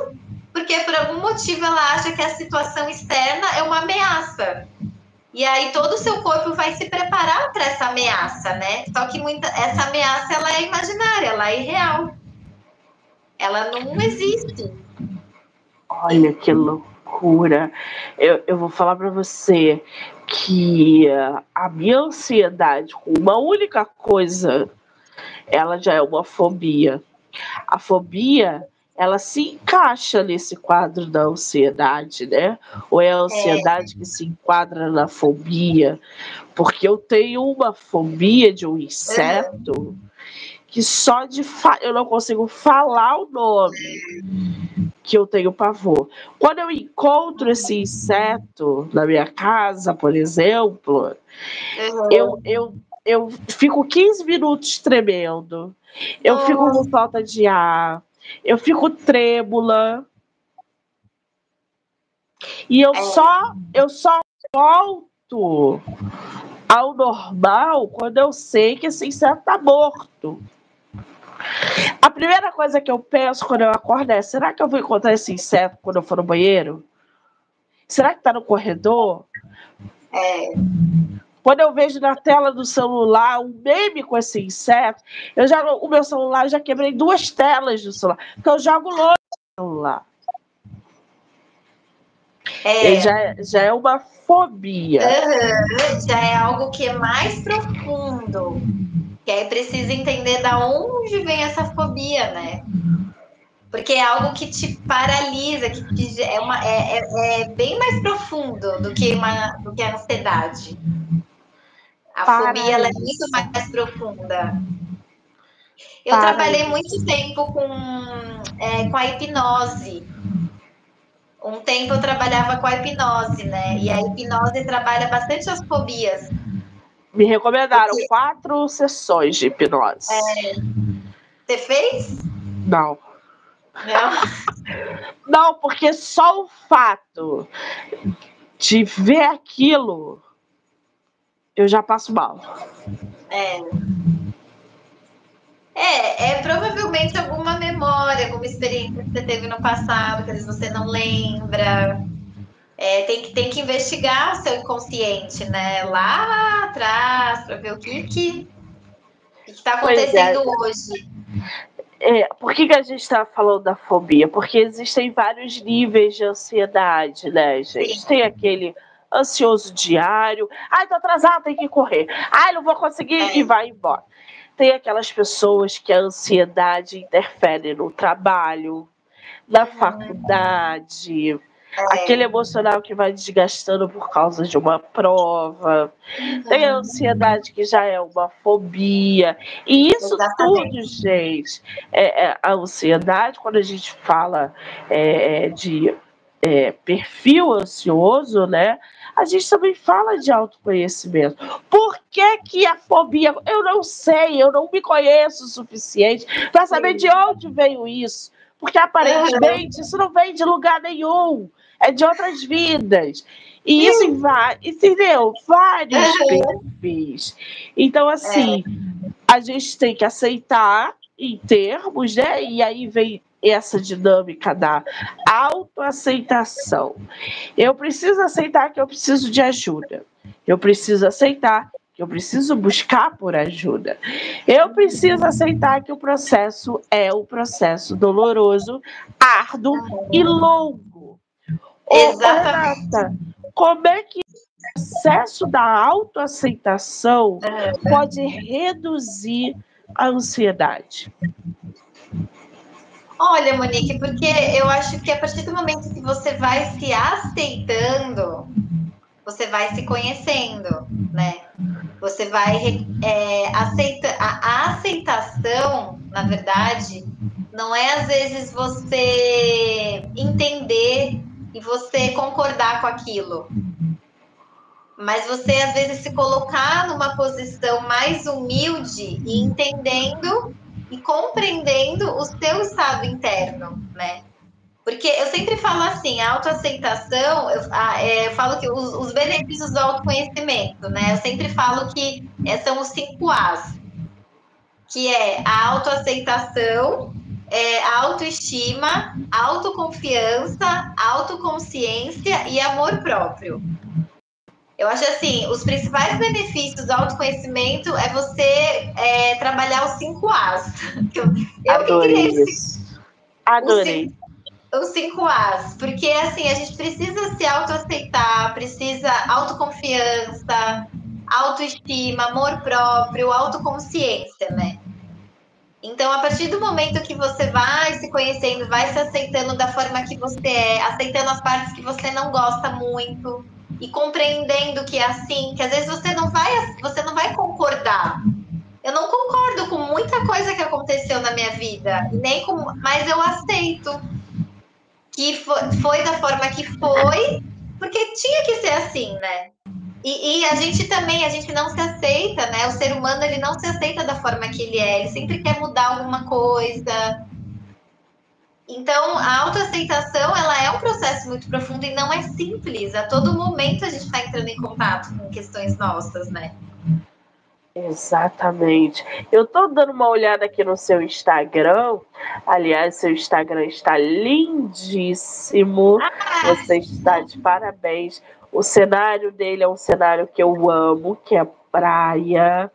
porque por algum motivo ela acha que a situação externa é uma ameaça. E aí todo o seu corpo vai se preparar para essa ameaça, né? Só que muita, essa ameaça ela é imaginária, ela é irreal. Ela não existe. Olha que loucura. Eu, eu vou falar para você que a minha ansiedade com uma única coisa, ela já é uma fobia. A fobia, ela se encaixa nesse quadro da ansiedade, né? Ou é a ansiedade é. que se enquadra na fobia? Porque eu tenho uma fobia de um inseto. Uhum. Que só de fa eu não consigo falar o nome que eu tenho pavor. Quando eu encontro esse inseto na minha casa, por exemplo, uhum. eu, eu, eu fico 15 minutos tremendo. Eu Nossa. fico com falta de ar. Eu fico trêmula. E eu é. só eu só volto ao normal quando eu sei que esse inseto está morto. A primeira coisa que eu penso quando eu acordo é: será que eu vou encontrar esse inseto quando eu for no banheiro? Será que está no corredor? É. Quando eu vejo na tela do celular um meme com esse inseto, eu já o meu celular já quebrei duas telas do celular, porque eu jogo longe do celular. É. Já, já é uma fobia. Uhum, já é algo que é mais profundo. Que aí precisa entender da onde vem essa fobia, né? Porque é algo que te paralisa, que te, é, uma, é, é, é, bem mais profundo do que, uma, do que a ansiedade. A paralisa. fobia ela é muito mais profunda. Eu paralisa. trabalhei muito tempo com, é, com a hipnose. Um tempo eu trabalhava com a hipnose, né? E a hipnose trabalha bastante as fobias. Me recomendaram porque... quatro sessões de hipnose. É... Você fez? Não. Não? Não, porque só o fato de ver aquilo, eu já passo mal. É. É, é provavelmente alguma memória, alguma experiência que você teve no passado, que às vezes você não lembra é, tem, que, tem que investigar o seu inconsciente, né? Lá atrás, para ver o que que está acontecendo é. hoje. É, por que, que a gente está falando da fobia? Porque existem vários níveis de ansiedade, né, gente? Sim. Tem aquele ansioso diário. Ai, tô atrasado, tem que correr. Ai, não vou conseguir é. e vai embora. Tem aquelas pessoas que a ansiedade interfere no trabalho, na uhum. faculdade, é. Aquele emocional que vai desgastando por causa de uma prova. Uhum. Tem a ansiedade que já é uma fobia. E isso Exatamente. tudo, gente, é, é, a ansiedade, quando a gente fala é, de é, perfil ansioso, né? A gente também fala de autoconhecimento. Por que, que a fobia? Eu não sei, eu não me conheço o suficiente para saber de onde veio isso. Porque aparentemente isso não vem de lugar nenhum é de outras vidas. E isso em vários, entendeu? Vários perfis. Então, assim, é. a gente tem que aceitar em termos, né? E aí vem essa dinâmica da autoaceitação. Eu preciso aceitar que eu preciso de ajuda. Eu preciso aceitar que eu preciso buscar por ajuda. Eu preciso aceitar que o processo é um processo doloroso, árduo e longo Exatamente. como é que o processo da autoaceitação é. pode reduzir a ansiedade? Olha, Monique, porque eu acho que a partir do momento que você vai se aceitando, você vai se conhecendo, né? Você vai é, aceita a aceitação, na verdade, não é às vezes você entender e você concordar com aquilo. Mas você às vezes se colocar numa posição mais humilde e entendendo e compreendendo o seu estado interno, né? Porque eu sempre falo assim, a autoaceitação, eu, é, eu falo que os, os, benefícios do autoconhecimento, né? Eu sempre falo que é, são os cinco As, que é a autoaceitação, é, a autoestima, a autoconfiança, a autoconsciência e amor próprio. Eu acho assim, os principais benefícios do autoconhecimento é você é, trabalhar os cinco As. Eu, eu Adorei isso. Adorei os cinco As, porque assim, a gente precisa se autoaceitar, precisa autoconfiança, autoestima, amor próprio, autoconsciência, né? Então, a partir do momento que você vai se conhecendo, vai se aceitando da forma que você é, aceitando as partes que você não gosta muito e compreendendo que é assim, que às vezes você não vai, você não vai concordar. Eu não concordo com muita coisa que aconteceu na minha vida, nem com, mas eu aceito que foi, foi da forma que foi, porque tinha que ser assim, né? E, e, a gente também, a gente não se aceita, né? O ser humano, ele não se aceita da forma que ele é. Ele sempre quer mudar alguma coisa. Então, a autoaceitação, ela é um processo muito profundo e não é simples. A todo momento a gente está entrando em contato com questões nossas, né? Exatamente. Eu tô dando uma olhada aqui no seu Instagram. Aliás, seu Instagram está lindíssimo. Você está de parabéns. O cenário dele é um cenário que eu amo, que é praia.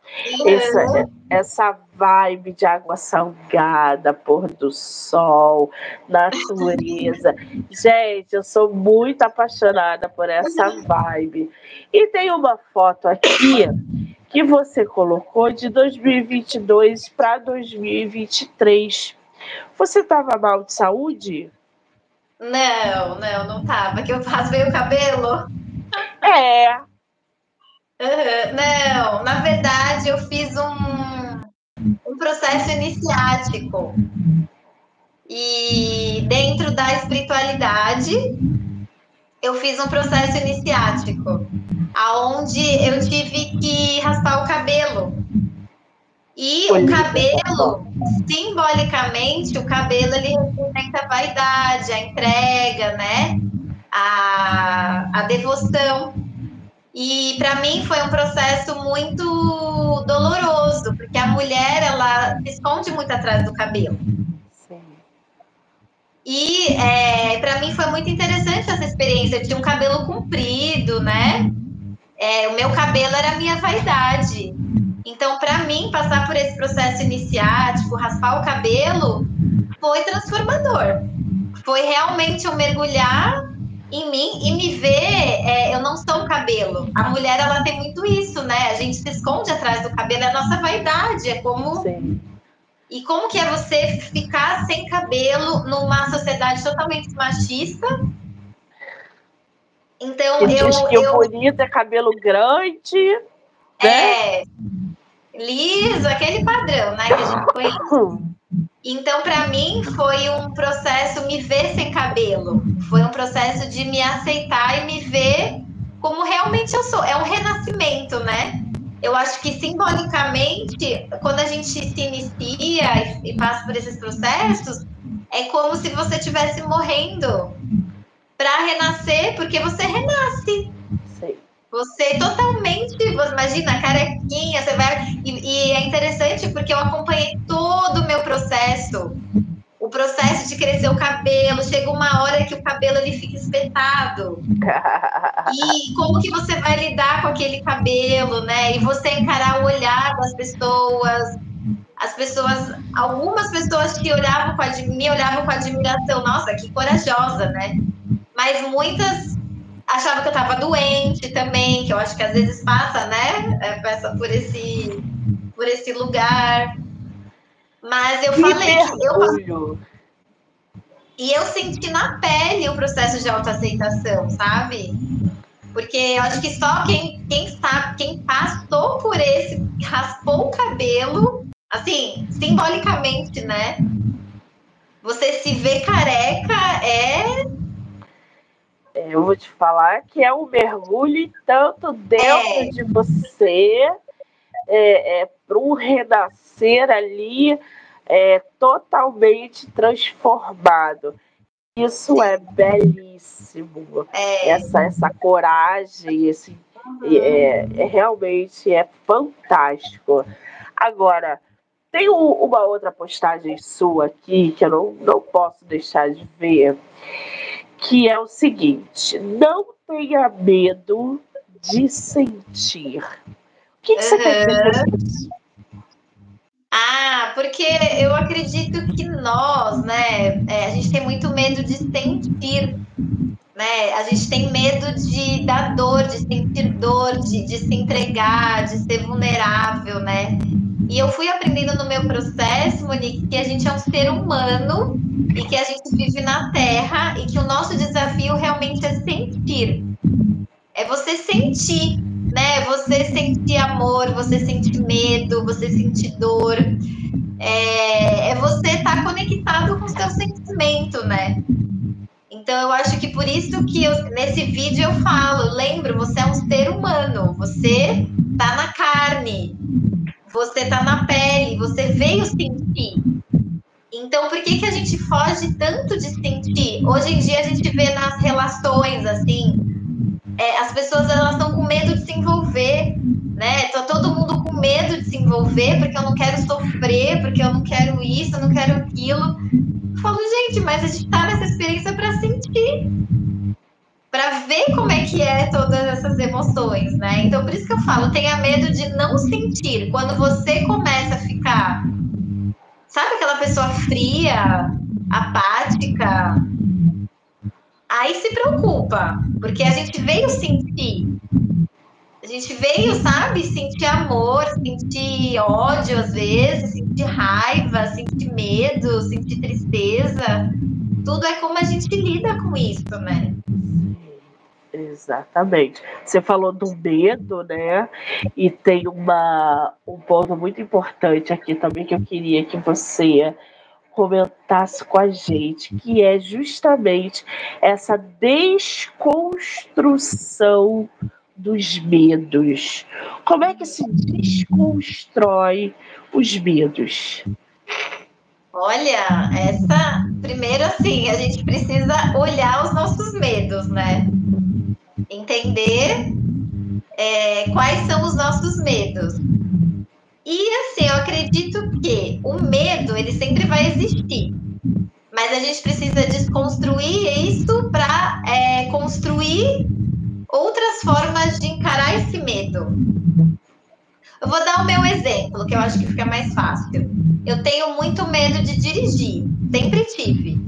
Essa, essa vibe de água salgada, pôr do sol, natureza. Gente, eu sou muito apaixonada por essa vibe. E tem uma foto aqui que você colocou de 2022 para 2023. Você estava mal de saúde? Não, não, não tava. Que eu raspei o cabelo. É. Uhum. Não, na verdade eu fiz um, um processo iniciático. E dentro da espiritualidade, eu fiz um processo iniciático aonde eu tive que raspar o cabelo. E o cabelo, simbolicamente, o cabelo ele representa a vaidade, a entrega, né? A, a devoção. E para mim foi um processo muito doloroso, porque a mulher ela se esconde muito atrás do cabelo. E é, para mim foi muito interessante essa experiência. Eu tinha um cabelo comprido, né? É, o meu cabelo era a minha vaidade. Então, para mim, passar por esse processo iniciático, raspar o cabelo, foi transformador. Foi realmente eu mergulhar em mim e me ver, é, eu não sou um cabelo. A mulher, ela tem muito isso, né? A gente se esconde atrás do cabelo, é a nossa vaidade, é como... Sim. E como que é você ficar sem cabelo numa sociedade totalmente machista então, que eu. Diz que eu... o bonito é cabelo grande. Né? É. Liso, aquele padrão, né? Que a gente conhece. Então, para mim, foi um processo me ver sem cabelo. Foi um processo de me aceitar e me ver como realmente eu sou. É um renascimento, né? Eu acho que simbolicamente, quando a gente se inicia e, e passa por esses processos, é como se você estivesse morrendo para renascer, porque você renasce. Sim. Você totalmente, imagina, carequinha, você vai. E, e, é interessante porque eu acompanhei todo o meu processo. O processo de crescer o cabelo, chega uma hora que o cabelo ele fica espetado. e como que você vai lidar com aquele cabelo, né? E você encarar o olhar das pessoas, as pessoas, algumas pessoas que olhavam com me olhavam com admiração, nossa, que corajosa, né? mas muitas achavam que eu estava doente também, que eu acho que às vezes passa, né? É, passa por esse, por esse lugar. Mas eu falei que eu e eu senti na pele o processo de autoaceitação, sabe? Porque eu acho que só quem, quem sabe, quem passou por esse, raspou o cabelo, assim, simbolicamente, né? Você se vê careca é. é eu vou te falar que é um mergulho tanto dentro é. de você, é, é para um renascer ali é, totalmente transformado. Isso é belíssimo. É. Essa, essa coragem, esse, é, é, realmente é fantástico. Agora, tem uma outra postagem sua aqui que eu não, não posso deixar de ver, que é o seguinte: não tenha medo de sentir. O que, que você quer dizer com isso? Ah, porque eu acredito que nós, né, é, a gente tem muito medo de sentir, né? A gente tem medo de dar dor, de sentir dor, de, de se entregar, de ser vulnerável, né? E eu fui aprendendo no meu processo, Monique, que a gente é um ser humano e que a gente vive na Terra e que o nosso desafio realmente é sentir. É você sentir né? Você sentir amor, você sentir medo, você sentir dor. É, é você estar tá conectado com o seu sentimento, né? Então eu acho que por isso que eu, nesse vídeo eu falo, lembro, você é um ser humano, você tá na carne, você tá na pele, você veio sentir. Então, por que, que a gente foge tanto de sentir? Hoje em dia a gente vê nas relações, assim, é, as pessoas elas estão com medo de se envolver, né? Tá todo mundo com medo de se envolver porque eu não quero sofrer, porque eu não quero isso, eu não quero aquilo. Eu falo, gente, mas a gente tá nessa experiência para sentir, para ver como é que é todas essas emoções, né? Então, por isso que eu falo, tenha medo de não sentir. Quando você começa a ficar, sabe aquela pessoa fria, apática, aí se preocupa, porque a gente veio sentir. A gente veio, sabe, sentir amor, sentir ódio às vezes, sentir raiva, sentir medo, sentir tristeza. Tudo é como a gente lida com isso, né? Exatamente. Você falou do medo, né? E tem uma, um ponto muito importante aqui também que eu queria que você comentasse com a gente, que é justamente essa desconstrução dos medos. Como é que se desconstrói os medos? Olha, essa primeiro assim, a gente precisa olhar os nossos medos, né? Entender é, quais são os nossos medos. E assim, eu acredito que o medo, ele sempre vai existir. Mas a gente precisa desconstruir isso para é, construir outras formas de encarar esse medo. Eu vou dar o meu exemplo, que eu acho que fica mais fácil. Eu tenho muito medo de dirigir, sempre tive.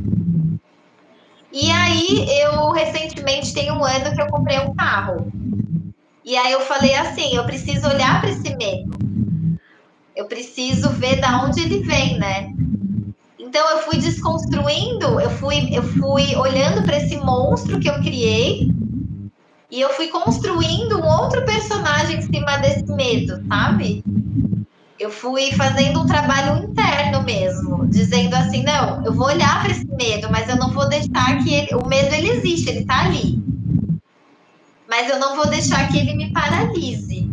E aí, eu recentemente tem um ano que eu comprei um carro. E aí eu falei assim, eu preciso olhar para esse medo eu preciso ver da onde ele vem, né? Então eu fui desconstruindo, eu fui, eu fui olhando para esse monstro que eu criei e eu fui construindo um outro personagem em cima desse medo, sabe? Eu fui fazendo um trabalho interno mesmo, dizendo assim, não, eu vou olhar para esse medo, mas eu não vou deixar que ele, o medo ele existe, ele tá ali. Mas eu não vou deixar que ele me paralise.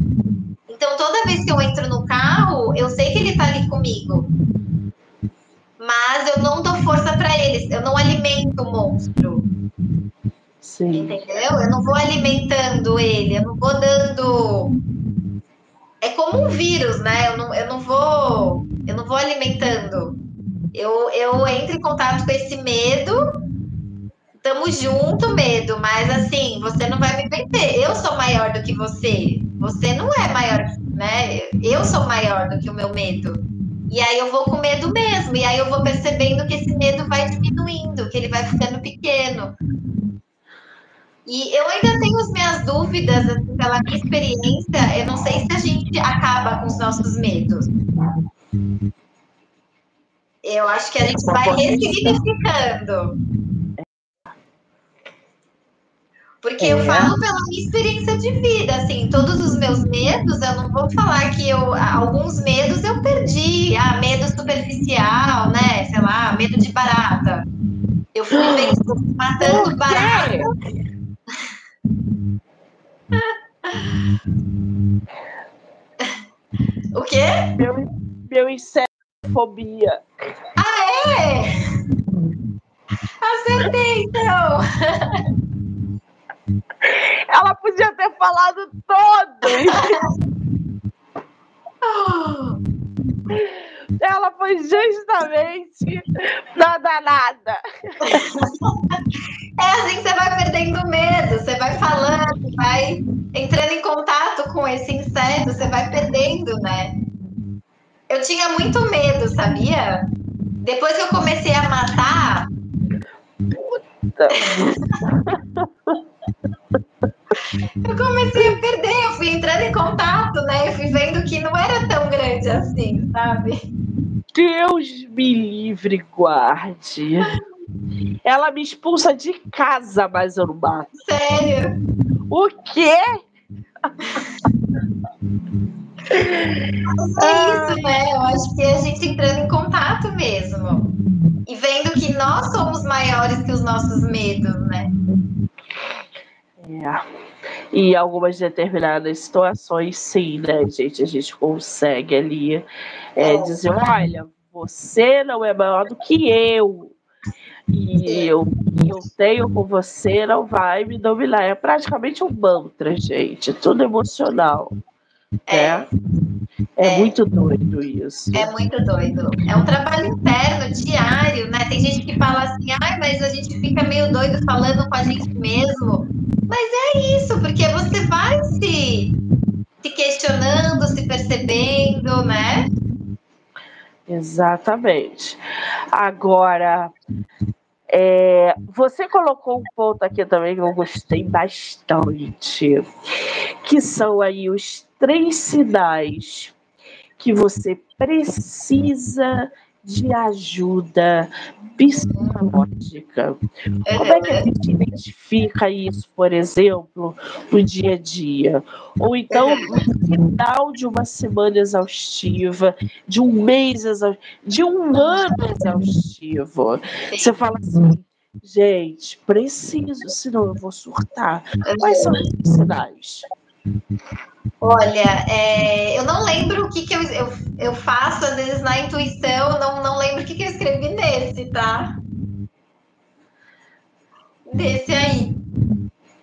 Então, toda vez que eu entro no carro, eu sei que ele está ali comigo. Mas eu não dou força para ele, eu não alimento o monstro. Sim. Entendeu? Eu não vou alimentando ele, eu não vou dando. É como um vírus, né? Eu não, eu não vou. Eu não vou alimentando. Eu, eu entro em contato com esse medo tamo junto, medo, mas assim, você não vai me vencer. Eu sou maior do que você. Você não é maior, né? Eu sou maior do que o meu medo. E aí eu vou com medo mesmo. E aí eu vou percebendo que esse medo vai diminuindo, que ele vai ficando pequeno. E eu ainda tenho as minhas dúvidas, assim, pela minha experiência, eu não sei se a gente acaba com os nossos medos. Eu acho que a gente vai ressignificando. Porque é. eu falo pela minha experiência de vida, assim, todos os meus medos, eu não vou falar que eu, alguns medos eu perdi, ah, medo superficial, né, sei lá, medo de barata. Eu fui matando barata. o quê? Meu, meu insetofobia. Ah, é? Acertei, então. Ela podia ter falado todos. Ela foi justamente na danada. É assim que você vai perdendo medo, você vai falando, vai entrando em contato com esse inseto, você vai perdendo, né? Eu tinha muito medo, sabia? Depois que eu comecei a matar. Puta. eu comecei a perder, eu fui entrando em contato, né? Eu fui vendo que não era tão grande assim, sabe? Deus me livre, guarde. Ela me expulsa de casa, mas eu não mato. Sério? O quê? É isso, né? Eu acho que a gente entrando em contato mesmo. Que nós somos maiores que os nossos medos, né? É. E algumas determinadas situações, sim, né, gente? A gente consegue ali é, dizer: olha, você não é maior do que eu. E eu, eu tenho com você, não vai me dominar. É praticamente um mantra, gente. É tudo emocional. É. Né? É, é, muito doido isso. É muito doido. É um trabalho interno, diário, né? Tem gente que fala assim, ai, mas a gente fica meio doido falando com a gente mesmo. Mas é isso, porque você vai se, se questionando, se percebendo, né? Exatamente. Agora, é, você colocou um ponto aqui também que eu gostei bastante, que são aí os três sinais que você precisa de ajuda psicológica. Como é que a gente identifica isso, por exemplo, no dia a dia? Ou então, no final de uma semana exaustiva, de um mês exaustivo, de um ano exaustivo. Você fala assim, gente, preciso, senão eu vou surtar. Quais são os sinais? Olha, é, eu não lembro o que, que eu, eu, eu, faço, às vezes, na intuição, não, não lembro o que, que eu escrevi nesse, tá? Desse aí.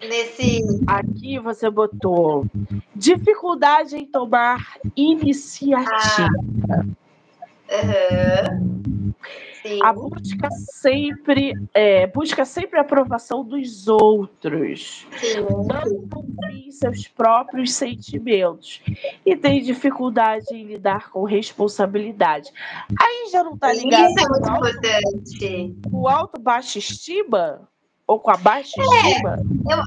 Nesse. Aqui você botou dificuldade em tomar iniciativa. Ah. Uhum. Sim. A busca sempre é, busca sempre a aprovação dos outros. Sim. Não confia seus próprios sentimentos. E tem dificuldade em lidar com responsabilidade. Aí já não está ligado. Isso é muito alto, importante. O alto baixa estima? Ou com a baixa é, estima? Eu,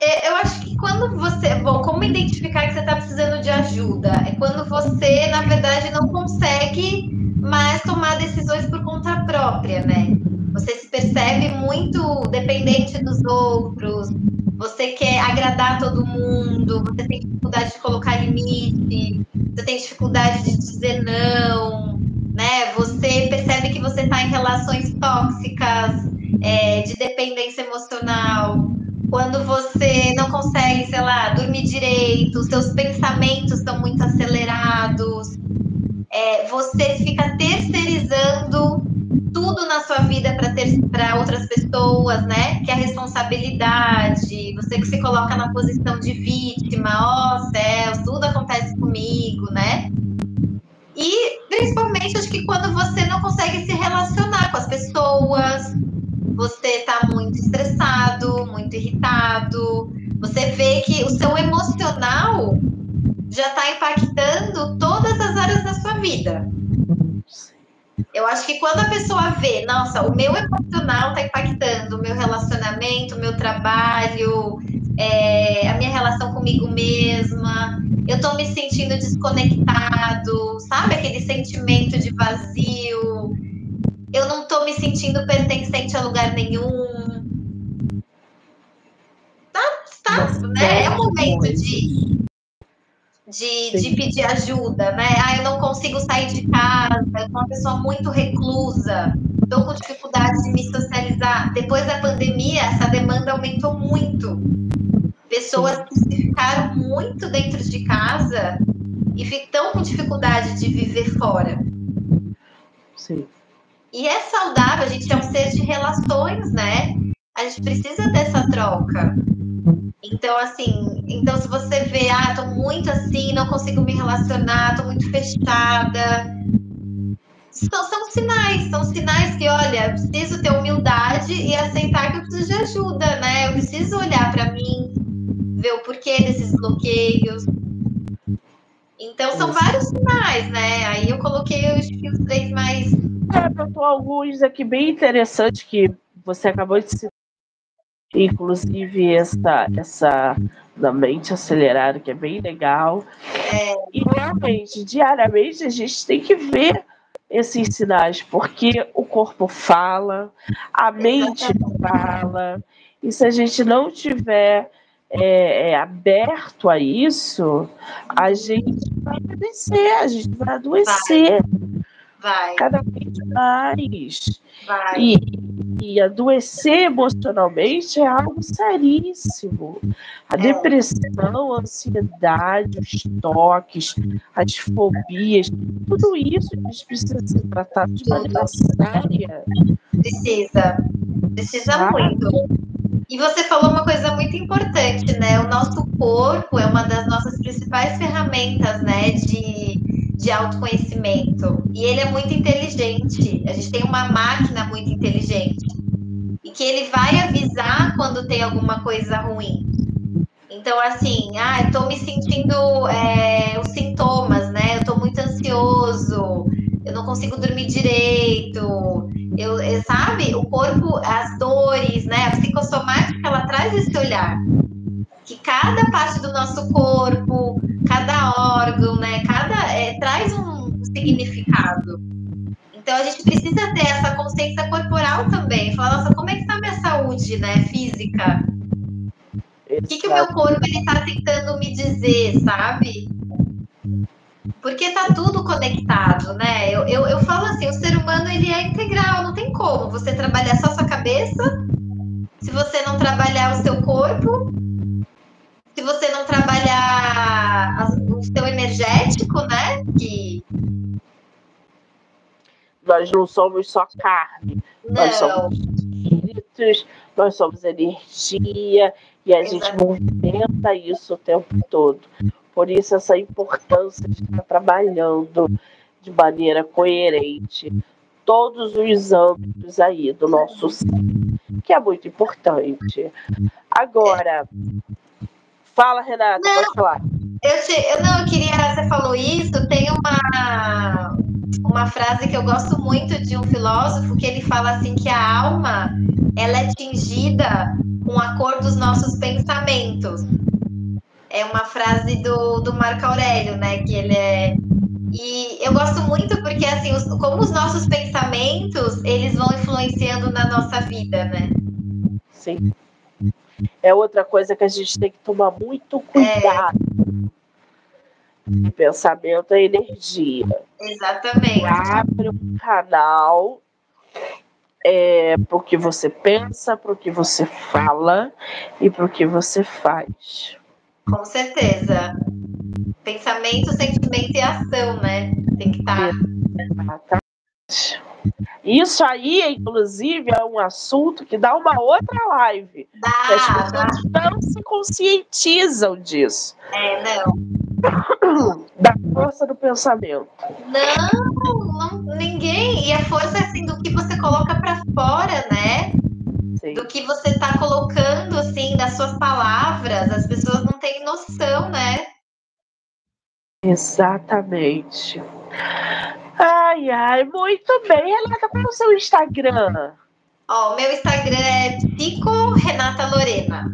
é, eu acho que quando você. Bom, como identificar que você está precisando de ajuda? É quando você, na verdade, não consegue mas tomar decisões por conta própria, né? Você se percebe muito dependente dos outros, você quer agradar todo mundo, você tem dificuldade de colocar limite, você tem dificuldade de dizer não, né? Você percebe que você está em relações tóxicas, é, de dependência emocional. Quando você não consegue, sei lá, dormir direito, seus pensamentos estão muito acelerados, é, você fica terceirizando tudo na sua vida para outras pessoas, né? Que é a responsabilidade, você que se coloca na posição de vítima, ó oh, céus, tudo acontece comigo, né? E principalmente acho que quando você não consegue se relacionar com as pessoas, você está muito estressado, muito irritado, você vê que o seu emocional já está impactando todas as áreas da sua vida. Eu acho que quando a pessoa vê, nossa, o meu emocional está impactando o meu relacionamento, o meu trabalho, é, a minha relação comigo mesma, eu estou me sentindo desconectado, sabe? Aquele sentimento de vazio, eu não estou me sentindo pertencente a lugar nenhum. Tá né? É um momento de, de, de, pedir ajuda, né? Ah, eu não consigo sair de casa, eu sou uma pessoa muito reclusa, estou com dificuldade de me socializar. Depois da pandemia, essa demanda aumentou muito. Pessoas que ficaram muito dentro de casa e estão com dificuldade de viver fora. Sim. E é saudável, a gente é um ser de relações, né? A gente precisa dessa troca. Então, assim, então se você vê, ah, tô muito assim, não consigo me relacionar, tô muito fechada. São, são sinais, são sinais que, olha, preciso ter humildade e aceitar que eu preciso de ajuda, né? Eu preciso olhar para mim, ver o porquê desses bloqueios. Então são vários sinais, né? Aí eu coloquei os, os três mais. É, alguns aqui bem interessantes que você acabou de citar. Inclusive essa, essa da mente acelerada, que é bem legal. É... E realmente, diariamente, a gente tem que ver esses sinais, porque o corpo fala, a mente fala, e se a gente não tiver é, é, aberto a isso, a gente vai adoecer, a gente vai adoecer. Vai. Cada vez mais. Vai. E, e adoecer emocionalmente é algo seríssimo. A depressão, a ansiedade, os toques, as fobias, tudo isso a gente precisa ser tratado de maneira séria. Precisa. Precisa muito. E você falou uma coisa muito importante, né? O nosso corpo é uma das nossas principais ferramentas, né, de, de autoconhecimento. E ele é muito inteligente. A gente tem uma máquina muito inteligente. E que ele vai avisar quando tem alguma coisa ruim. Então, assim, ah, eu tô me sentindo é, os sintomas, né? Eu tô muito ansioso, eu não consigo dormir direito, eu, eu, sabe? O corpo, as dores, né? A psicossomática, ela traz esse olhar. Que cada parte do nosso corpo, cada órgão, significado. Então, a gente precisa ter essa consciência corporal também. Falar, nossa, como é que tá a minha saúde, né? Física. O que, que o meu corpo, ele tá tentando me dizer, sabe? Porque tá tudo conectado, né? Eu, eu, eu falo assim, o ser humano ele é integral, não tem como você trabalhar só sua cabeça, se você não trabalhar o seu corpo, se você não trabalhar o seu energético, né? Que nós não somos só carne, não. nós somos espíritos, nós somos energia e a gente movimenta isso o tempo todo. Por isso, essa importância de estar trabalhando de maneira coerente todos os âmbitos aí do nosso ser, que é muito importante. Agora, fala, Renata, não, pode falar. Eu, te, eu não eu queria, você falou isso, tem uma, uma frase que eu gosto muito de um filósofo que ele fala assim que a alma ela é tingida com a cor dos nossos pensamentos é uma frase do, do Marco Aurélio, né? Que ele é. E eu gosto muito porque, assim, os, como os nossos pensamentos, eles vão influenciando na nossa vida, né? Sim. É outra coisa que a gente tem que tomar muito cuidado. É. Pensamento é energia. Exatamente. Abre um canal é, para o que você pensa, para o que você fala e para o que você faz. Com certeza. Pensamento, sentimento e ação, né? Tem que estar. Tá... Isso aí, inclusive, é um assunto que dá uma outra live. Dá, as pessoas dá. não se conscientizam disso. É, não. Da força do pensamento. Não, não ninguém. E a força assim do que você coloca para fora, né? Sim. Do que você está colocando assim das suas palavras. As pessoas não têm noção, né? Exatamente. Ai, ai, muito bem. Renata, qual é o seu Instagram? Ó, o meu Instagram é Psico Renata Lorena.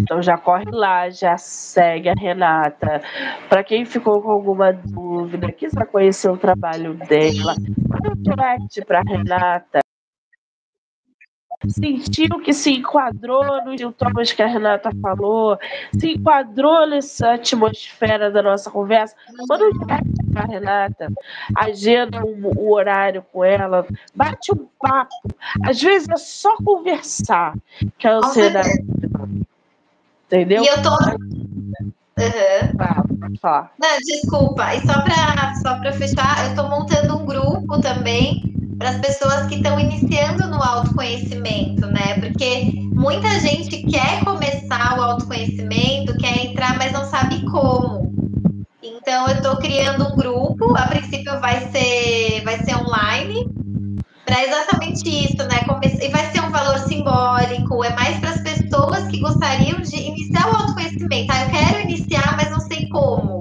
Então já corre lá, já segue a Renata. Para quem ficou com alguma dúvida, quiser conhecer o trabalho dela, manda um direct para Renata. sentiu que se enquadrou nos sintomas que a Renata falou, se enquadrou nessa atmosfera da nossa conversa, manda um direct pra Renata, agenda um, horário com ela, bate um papo. Às vezes é só conversar que a ansiedade. Entendeu? E eu tô. Uhum. falar. Não, desculpa. E só para só fechar, eu estou montando um grupo também para as pessoas que estão iniciando no autoconhecimento, né? Porque muita gente quer começar o autoconhecimento, quer entrar, mas não sabe como. Então eu estou criando um grupo, a princípio vai ser vai ser online, para exatamente isso, né? E vai ser um valor simbólico, é mais para as pessoas que gostariam de iniciar o autoconhecimento. Ah, eu quero iniciar, mas não sei como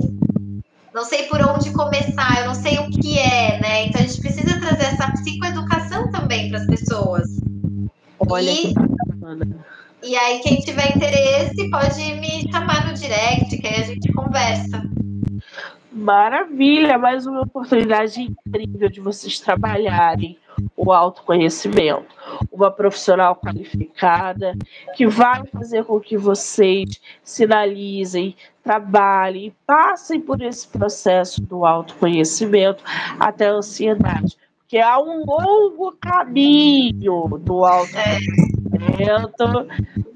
não sei por onde começar, eu não sei o que é, né? Então a gente precisa trazer essa psicoeducação também para as pessoas. Olha e, e aí, quem tiver interesse, pode me chamar no direct, que aí a gente conversa. Maravilha, mais uma oportunidade incrível de vocês trabalharem o autoconhecimento. Uma profissional qualificada que vai fazer com que vocês sinalizem, trabalhem, passem por esse processo do autoconhecimento até a ansiedade. Porque há um longo caminho do autoconhecimento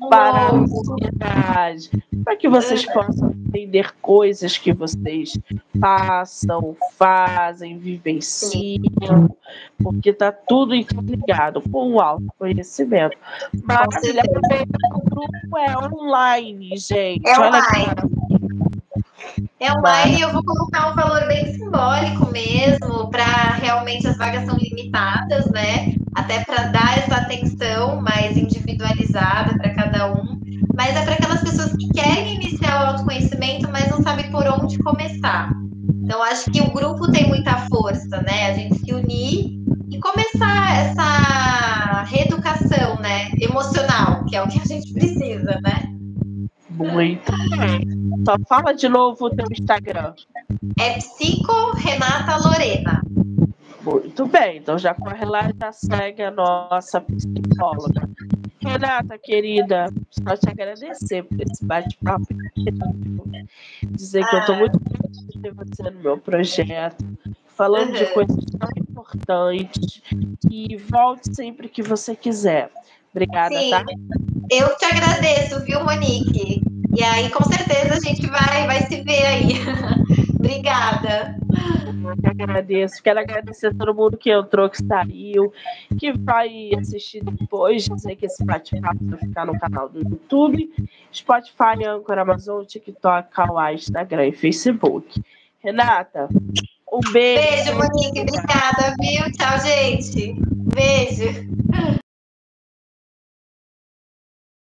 para a ansiedade, para que vocês possam entender coisas que vocês passam, fazem, vivenciam, porque está tudo interligado com o autoconhecimento. Maravilha, o grupo é online, gente. É online. É online, eu vou colocar um valor bem simbólico mesmo, para realmente as vagas são limitadas, né? Até para dar essa atenção mais individualizada para cada um. Mas é para aquelas pessoas que querem iniciar o autoconhecimento, mas não sabem por onde começar. Então, acho que o grupo tem muita força, né? A gente se unir e começar essa reeducação, né? Emocional, que é o que a gente precisa, né? Muito bem. Só fala de novo o teu Instagram. É Psico Renata Lorena. Muito bem, então já corre lá e já segue a nossa psicóloga. Renata, querida, só te agradecer por esse bate-papo. Dizer que eu estou muito feliz de ter você no meu projeto, falando uhum. de coisas tão importantes. E volte sempre que você quiser. Obrigada, Sim. tá? Eu te agradeço, viu, Monique? E aí, com certeza, a gente vai, vai se ver aí. Obrigada. Eu que agradeço. Quero agradecer a todo mundo que entrou, que saiu, que vai assistir depois. Sei que esse bate-papo vai ficar no canal do YouTube, Spotify, Anchor, Amazon, TikTok, Kawaii, Instagram e Facebook. Renata, um beijo. Beijo, Monique. Obrigada, viu? Tchau, gente. Beijo.